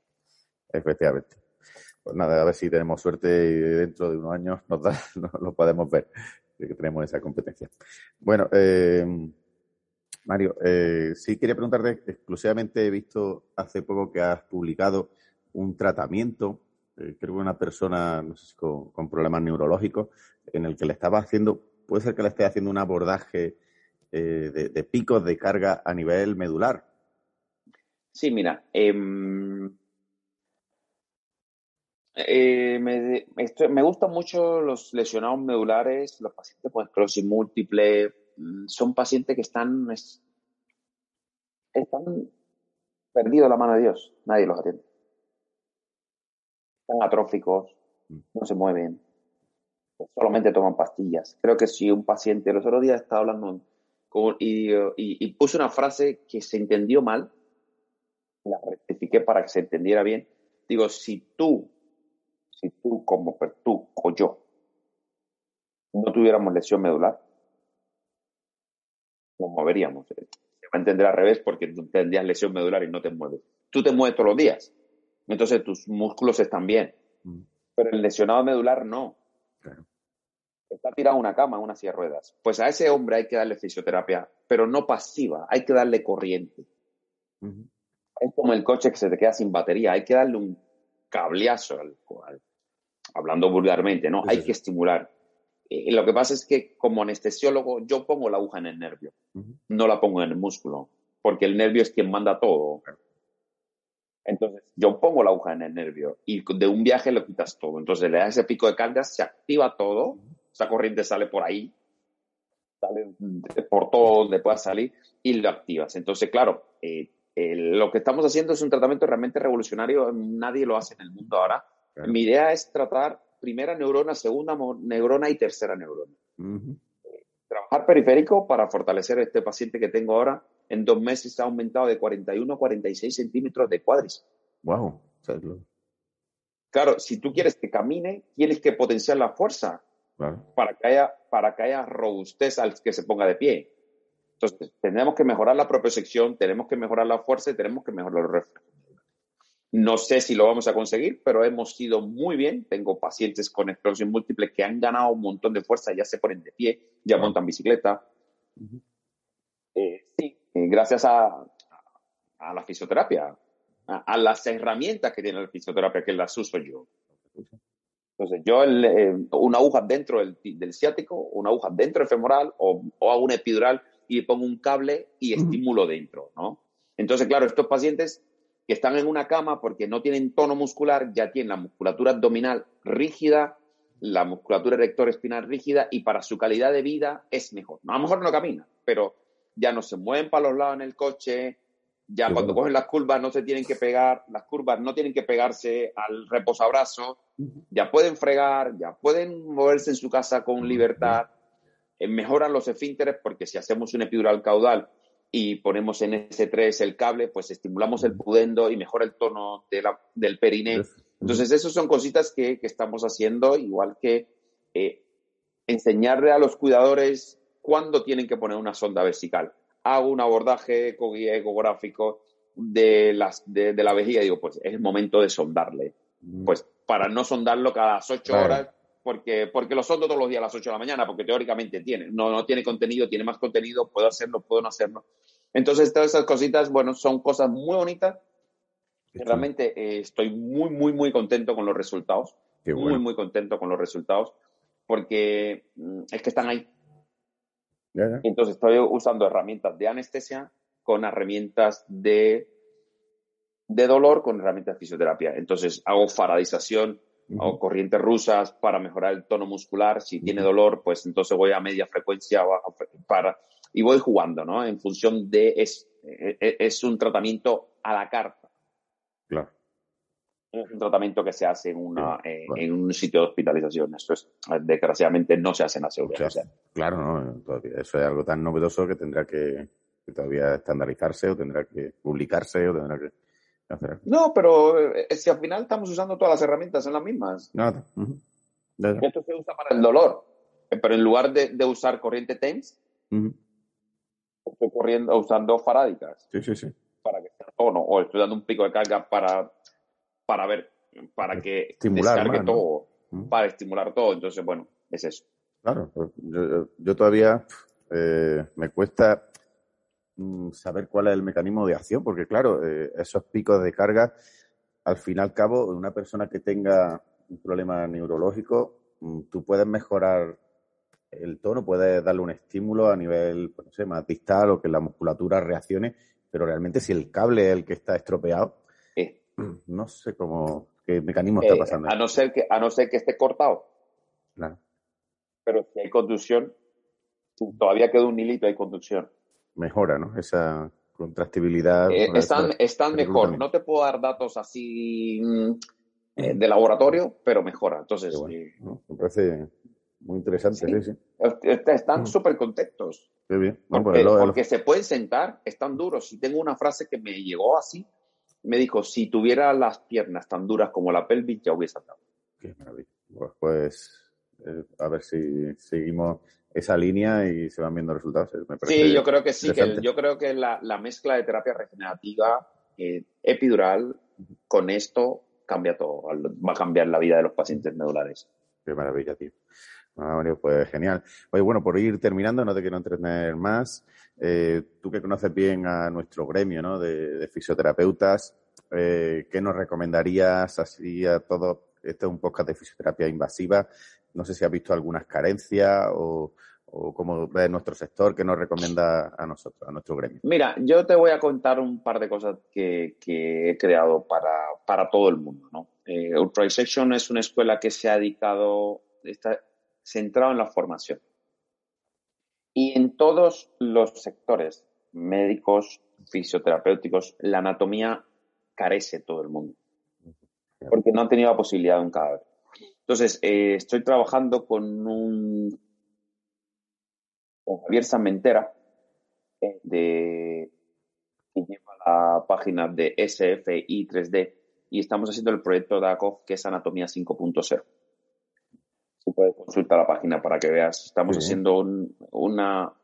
Efectivamente. Pues nada, a ver si tenemos suerte y dentro de unos años nos da, (laughs) no- lo podemos ver, que tenemos esa competencia. Bueno, eh, Mario, eh, sí quería preguntarte, exclusivamente he visto hace poco que has publicado un tratamiento, eh, creo que una persona no sé si con, con problemas neurológicos, en el que le estaba haciendo, puede ser que le esté haciendo un abordaje eh, de, de picos de carga a nivel medular.
Sí, mira, em, eh, me, esto- me gustan mucho los lesionados medulares, los pacientes con esclerosis múltiple, mm, son pacientes que están, es- están perdidos la mano de Dios, nadie los atiende. Están atróficos, no se mueven, solamente toman pastillas. Creo que si un paciente, los otros días estaba hablando con, y, y, y puse una frase que se entendió mal, la rectifiqué para que se entendiera bien. Digo, si tú, si tú como tú o yo no tuviéramos lesión medular, nos moveríamos. Se va a entender al revés porque tú tendrías lesión medular y no te mueves. Tú te mueves todos los días. Entonces tus músculos están bien.
Mm.
Pero el lesionado medular no.
Claro.
Está tirado en una cama, en una silla de ruedas. Pues a ese hombre hay que darle fisioterapia, pero no pasiva, hay que darle corriente. Es como el coche que se te queda sin batería, hay que darle un cableazo, al, al- hablando vulgarmente, ¿no?
Sí,
hay que estimular. Y lo que pasa es que como anestesiólogo yo pongo la aguja en el nervio, no la pongo en el músculo, porque el nervio es quien manda todo. Entonces, yo pongo la aguja en el nervio y de un viaje lo quitas todo. Entonces, le das ese pico de carga, se activa todo, esa corriente sale por ahí, sale por todo donde pueda salir y lo activas. Entonces, claro, eh, eh, lo que estamos haciendo es un tratamiento realmente revolucionario, nadie lo hace en el mundo ahora.
Claro.
Mi idea es tratar primera neurona, segunda neurona y tercera neurona.
Ujú.
Trabajar periférico para fortalecer a este paciente que tengo ahora. En dos meses ha aumentado de 41 a 46 centímetros de cuádriceps.
Wow.
Claro, si tú quieres que camine, tienes que potenciar la fuerza
claro.
para que haya, para que haya robustez al que se ponga de pie. Entonces, tenemos que mejorar la propiocepción, tenemos que mejorar la fuerza y tenemos que mejorar los reflejos. No sé si lo vamos a conseguir, pero hemos ido muy bien. Tengo pacientes con esclerosis múltiple que han ganado un montón de fuerza, ya se ponen de pie, ya montan bicicleta. Eh, sí, eh, gracias a, a la fisioterapia, a, a las herramientas que tiene la fisioterapia, que las uso yo. Entonces, yo el, eh, una aguja dentro del, del ciático, una aguja dentro del femoral o, o hago una epidural y pongo un cable y
Ujú.
estimulo dentro, ¿no? Entonces, claro, estos pacientes que están en una cama porque no tienen tono muscular, ya tienen la musculatura abdominal rígida, la musculatura erector espinal rígida y para su calidad de vida es mejor. A lo mejor no camina, pero ya no se mueven para los lados en el coche, ya cuando
bueno.
cogen las curvas no se tienen que pegar, las curvas no tienen que pegarse al reposabrazo, ya pueden fregar, ya pueden moverse en su casa con libertad, eh, mejoran los esfínteres porque si hacemos un epidural caudal y ponemos en S3 el cable, pues estimulamos el pudendo y mejora el tono de la- del periné. Entonces, esas son cositas que, que estamos haciendo, igual que eh, enseñarle a los cuidadores cuándo tienen que poner una sonda vesical. Hago un abordaje con guía ecográfico de, las, de, de la vejiga y digo, pues es el momento de sondarle. Pues para no sondarlo cada las 8
Claro.
horas, porque, porque lo sondo todos los días a las 8 de la mañana, porque teóricamente tiene. No, no tiene contenido, tiene más contenido, puedo hacerlo, puedo no hacerlo. Entonces, todas esas cositas, bueno, son cosas muy bonitas.
Chulo.
Realmente eh, estoy muy, muy, muy contento con los resultados.
Qué
Muy,
bueno.
muy contento con los resultados, porque mm, es que están ahí.
Ya, ya.
Entonces, estoy usando herramientas de anestesia con herramientas de de dolor con herramientas de fisioterapia. Entonces hago faradización, Hago corrientes rusas para mejorar el tono muscular. Si tiene dolor, pues entonces voy a media frecuencia para y voy jugando, ¿no? En función de es, e- e- es un tratamiento a la carta.
Claro.
Es un tratamiento que se hace en, una, eh, en un sitio de hospitalización. Esto es, desgraciadamente, no se hace en la seguridad
O sea. Claro, ¿no? Todavía eso es algo tan novedoso que tendrá que, que todavía estandarizarse o tendrá que publicarse o tendrá que hacer.
No, pero eh, si al final estamos usando todas las herramientas, son las mismas.
Nada. Ya, ya.
Esto se usa para el dolor. Eh, Pero en lugar de, de usar corriente TENS,
Ujú.
estoy corriendo, usando farádicas
Sí, sí, sí.
para que sea tono. O estoy dando un pico de carga para, para ver, para que
Estimular
descargue
más, ¿no?
todo, para estimular todo. Entonces, bueno, es eso.
Claro, pues, yo, todavía eh, me cuesta saber cuál es el mecanismo de acción, porque claro, eh, esos picos de carga, al fin y al cabo, una persona que tenga un problema neurológico, mm, tú puedes mejorar el tono, puedes darle un estímulo a nivel, pues, no sé, más distal o que la musculatura reaccione, pero realmente si el cable es el que está estropeado,
Eh, (clears throat)
no sé cómo, qué mecanismo está
eh,
pasando.
a, no ser que, a no ser que esté cortado.
Claro,
Pero si hay conducción, todavía queda un hilito, hay conducción.
Mejora, ¿no? Esa contractibilidad.
Eh, están, están mejor. No te puedo dar datos así mm, eh, de laboratorio, pero mejora. Entonces,
bueno,
eh,
¿no? Me parece muy interesante,
Sí.
sí, sí.
est- están
Mm.
súper contentos.
Qué bien.
Porque,
pues lo- lo-
porque se pueden sentar, están duros. Si tengo una frase que me llegó así, me dijo, si tuviera las piernas tan duras como la pelvis, ya hubiese andado.
Qué maravilla. Pues, a ver si seguimos esa línea y se van viendo resultados. Me
Sí, yo creo que sí, que el- yo creo que la, la mezcla de terapia regenerativa eh, epidural con esto cambia todo, va a cambiar la vida de los pacientes medulares.
Qué maravilla, tío. Ah, Mario, pues genial. Oye, bueno, por ir terminando, no te quiero entretener más. Eh, tú que conoces bien a nuestro gremio ¿no? de, de fisioterapeutas, eh, ¿qué nos recomendarías así a todos? Este es un podcast de fisioterapia invasiva. No sé si has visto algunas carencias o, o cómo ves nuestro sector, ¿qué nos recomienda a nosotros, a nuestro gremio?
Mira, yo te voy a contar un par de cosas que, que he creado para, para todo el mundo. ¿no? Eh, Ultra Section es una escuela que se ha dedicado, está centrado en la formación. Y en todos los sectores, médicos, fisioterapéuticos, la anatomía carece todo el mundo. Porque no han tenido la posibilidad de un cadáver. Entonces, eh, estoy trabajando con un con Javier Samentera, eh, de, que lleva la página de SFI 3D y estamos haciendo el proyecto DACOF que es Anatomía 5.0. Si puedes consultar la página para que veas. Estamos
Sí.
haciendo un- una,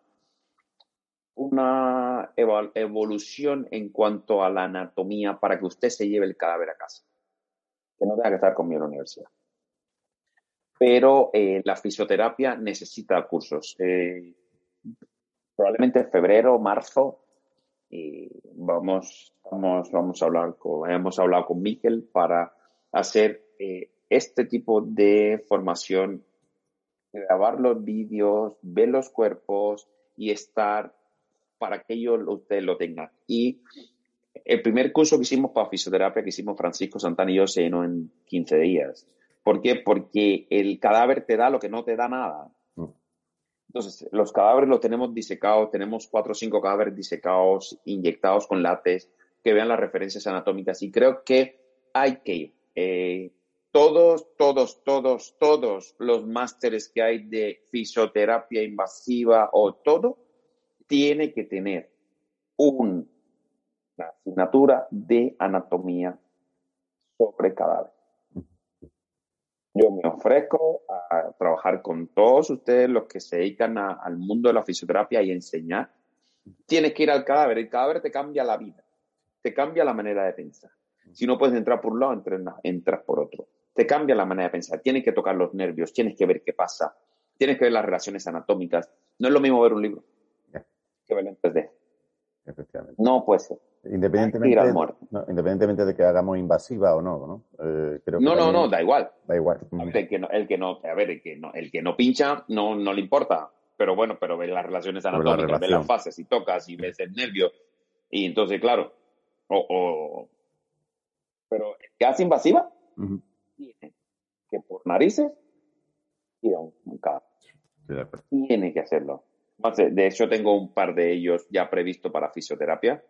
una evolución en cuanto a la anatomía para que usted se lleve el cadáver a casa. Que no tenga que estar conmigo en la universidad. Pero eh, la fisioterapia necesita cursos. Eh, probablemente en febrero, marzo, vamos, vamos, vamos a hablar con, hemos hablado con Miquel para hacer eh, este tipo de formación, grabar los vídeos, ver los cuerpos y estar para que ellos usted lo tengan. Y el primer curso que hicimos para fisioterapia, que hicimos Francisco Santana y yo, se llenó en 15 días. ¿Por qué? Porque el cadáver te da lo que no te da nada.
Mm.
Entonces, los cadáveres los tenemos disecados, tenemos cuatro o cinco cadáveres disecados, inyectados con látex, que vean las referencias anatómicas. Y creo que hay que, eh, todos, todos, todos, todos los másteres que hay de fisioterapia invasiva o todo, tiene que tener un- una asignatura de anatomía sobre cadáver. Yo me ofrezco a trabajar con todos ustedes los que se dedican a- al mundo de la fisioterapia y enseñar. Tienes que ir al cadáver. El cadáver te cambia la vida, te cambia la manera de pensar. Si no puedes entrar por un lado, entras, entras por otro. Te cambia la manera de pensar. Tienes que tocar los nervios, tienes que ver qué pasa, tienes que ver las relaciones anatómicas. No es lo mismo ver un libro que verlo en 3D.
Efectivamente.
No puede ser.
Independientemente,
Ir al muerto.
no, independientemente de que hagamos invasiva o no, ¿no? Eh, creo que
No, no, no, da igual.
Da igual.
El que no, el que no, a ver, el que no, el que no pincha no, no le importa. Pero bueno, pero ve las relaciones
la
anatómicas, ve
relación.
las fases y tocas y ves el nervio. Y entonces, claro, o, o, Pero el que hace invasiva tiene que por narices ir a un, un. Tiene que hacerlo. Entonces, de hecho, tengo un par de ellos ya previsto para fisioterapia.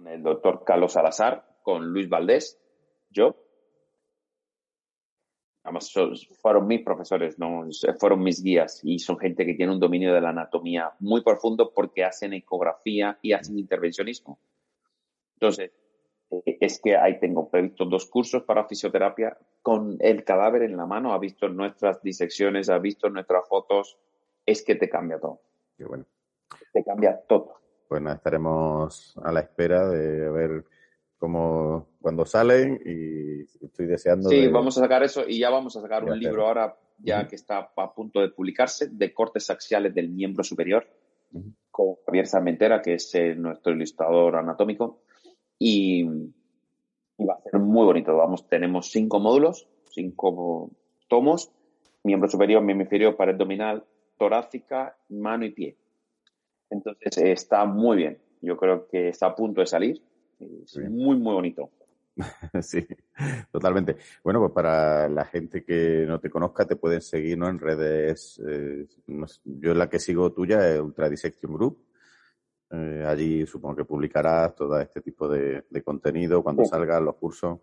Con el doctor Carlos Salazar, con Luis Valdés, yo. Además, fueron mis profesores, ¿no? fueron mis guías y son gente que tiene un dominio de la anatomía muy profundo porque hacen ecografía y hacen intervencionismo. Entonces, eh, es que ahí tengo previsto dos cursos para fisioterapia con el cadáver en la mano, ha visto nuestras disecciones, ha visto nuestras fotos, es que te cambia todo,
Qué bueno.
te cambia todo.
Pues nada, estaremos a la espera de ver cómo cuando salen y estoy deseando.
Sí,
de-
vamos a sacar eso y ya vamos a sacar
Ya
un libro ahora, ya que está a punto de publicarse, de cortes axiales del miembro superior, con Javier Sarmentera, que es eh, nuestro ilustrador anatómico, y, y va a ser muy bonito. Vamos, tenemos cinco módulos, cinco tomos, miembro superior, miembro inferior, pared abdominal, torácica, mano y pie. Entonces eh, está muy bien. Yo creo que está a punto de salir. Es
Bien.
muy, muy bonito. (laughs)
Sí, totalmente. Bueno, pues para la gente que no te conozca, te pueden seguir ¿no? en redes. eh, yo la que sigo tuya es Ultra Dissection Group. Eh, allí supongo que publicarás todo este tipo de, de contenido cuando
Sí.
salgan los cursos.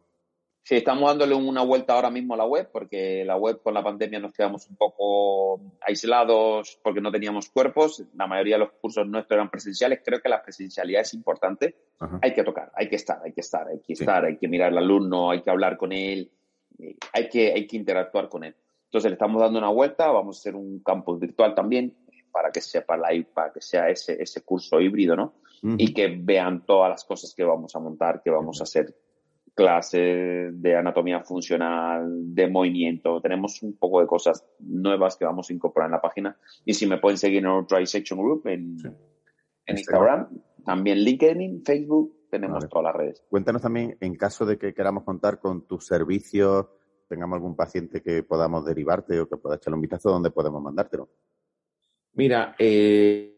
Sí, estamos dándole una vuelta ahora mismo a la web, porque la web con la pandemia nos quedamos un poco aislados porque no teníamos cuerpos. La mayoría de los cursos nuestros eran presenciales. Creo que la presencialidad es importante.
Ajá.
Hay que tocar, hay que estar, hay que estar, hay que
Sí.
estar, hay que mirar al alumno, hay que hablar con él, eh, hay que, hay que interactuar con él. Entonces le estamos dando una vuelta, vamos a hacer un campus virtual también para que sea para, la, para que sea ese, ese curso híbrido, ¿no? Y que vean todas las cosas que vamos a montar, que vamos a hacer clases de anatomía funcional, de movimiento. Tenemos un poco de cosas nuevas que vamos a incorporar en la página. Y si me pueden seguir en Ultra Dissection Group en,
Sí.
en
Instagram.
Instagram, también LinkedIn, Facebook, tenemos
Vale.
todas las redes.
Cuéntanos también, en caso de que queramos contar con tus servicios, tengamos algún paciente que podamos derivarte o que pueda echarle un vistazo, ¿dónde podemos mandártelo?
Mira, eh,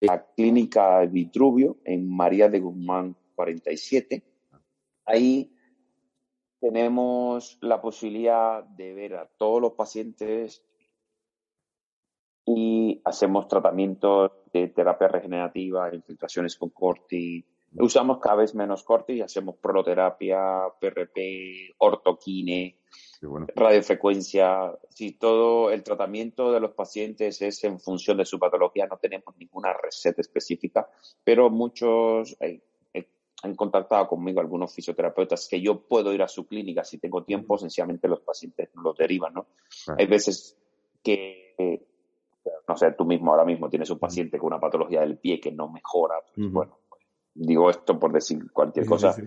La clínica Vitruvio en María de Guzmán 47. Ahí tenemos la posibilidad de ver a todos los pacientes y hacemos tratamientos de terapia regenerativa, infiltraciones con corti. Usamos cada vez menos corti y hacemos proloterapia, PRP, ortoquine,
bueno.
radiofrecuencia. Si todo el tratamiento de los pacientes es en función de su patología, no tenemos ninguna receta específica, pero muchos han contactado conmigo algunos fisioterapeutas que yo puedo ir a su clínica si tengo tiempo, sencillamente los pacientes los derivan, ¿no? Hay veces que, eh, no sé, tú mismo ahora mismo tienes un paciente con una patología del pie que no mejora, pues, bueno, digo esto por decir cualquier
Sí,
cosa,
sí,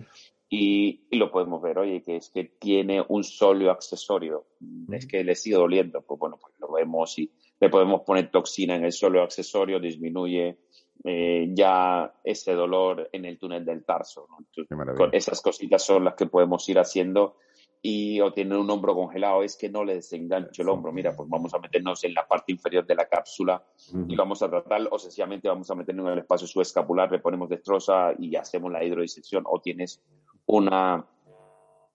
y, y lo podemos ver, oye, que es que tiene un sóleo accesorio, es que le sigue doliendo, pues bueno, pues lo vemos y le podemos poner toxina en el sóleo accesorio, disminuye eh, ya ese dolor en el túnel del tarso. ¿no? Entonces, esas cositas son las que podemos ir haciendo y o tiene un hombro congelado, es que no le desengancho el hombro, mira, pues vamos a meternos en la parte inferior de la cápsula y vamos a tratar, o sencillamente vamos a meternos en el espacio subescapular, le ponemos destroza y hacemos la hidrodisección, o tienes una,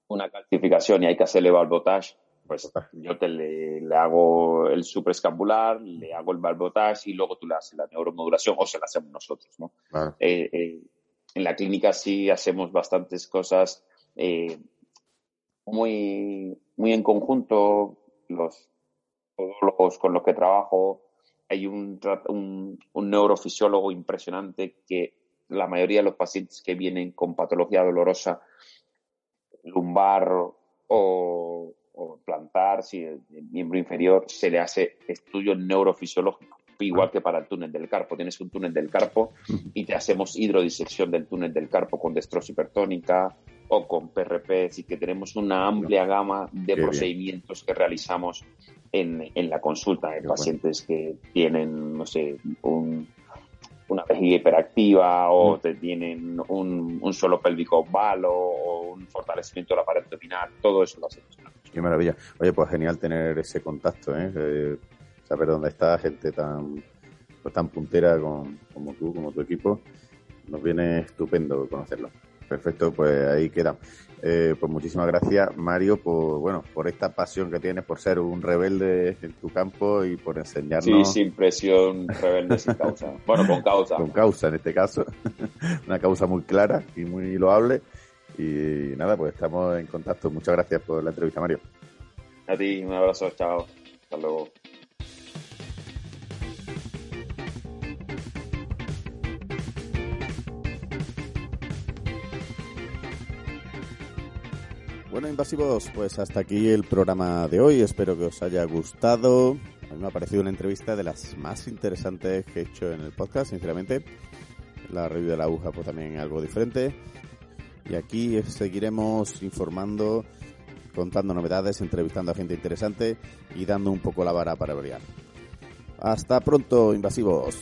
una calcificación y hay que hacerle valvotage, pues yo te le, le hago el supraescapular, le hago el valvotage y luego tú le haces la neuromodulación o se la hacemos nosotros, ¿no? Eh, eh, en la clínica sí hacemos bastantes cosas eh, muy, muy en conjunto, los podólogos con los que trabajo. Hay un, un, un neurofisiólogo impresionante que la mayoría de los pacientes que vienen con patología dolorosa, lumbar o, o plantar, si el miembro inferior, se le hace estudio neurofisiológico, igual que para el túnel del carpo. Tienes un túnel del carpo y te hacemos hidrodisección del túnel del carpo con destroza hipertónica o con PRP, así que tenemos una amplia gama de
Qué bien.
procedimientos que realizamos en, en la consulta de
Qué bueno.
pacientes que tienen, no sé, un, una vejiga hiperactiva o te tienen un, un suelo pélvico malo o un fortalecimiento de la pared abdominal, todo eso lo hacemos.
Qué maravilla. Oye, pues genial tener ese contacto, ¿eh? Eh, saber dónde está gente tan, pues, tan puntera con- como tú, como tu equipo. nos viene estupendo conocerlo. Perfecto, pues ahí queda. Eh, pues muchísimas gracias, Mario, por bueno, por esta pasión que tienes por ser un rebelde en tu campo y por enseñarnos.
Sí, sin presión, rebelde sin causa. Bueno, con causa.
Con causa, en este caso. (laughs) Una causa muy clara y muy loable. Y nada, pues estamos en contacto. Muchas gracias por la entrevista, Mario.
A ti, un abrazo, chao. Hasta luego.
Bueno, invasivos, pues hasta aquí el programa de hoy. Espero que os haya gustado. A mí me ha parecido una entrevista de las más interesantes que he hecho en el podcast, sinceramente. La review de la aguja fue también algo diferente. Y aquí seguiremos informando, contando novedades, entrevistando a gente interesante y dando un poco la vara para brillar. Hasta pronto, invasivos.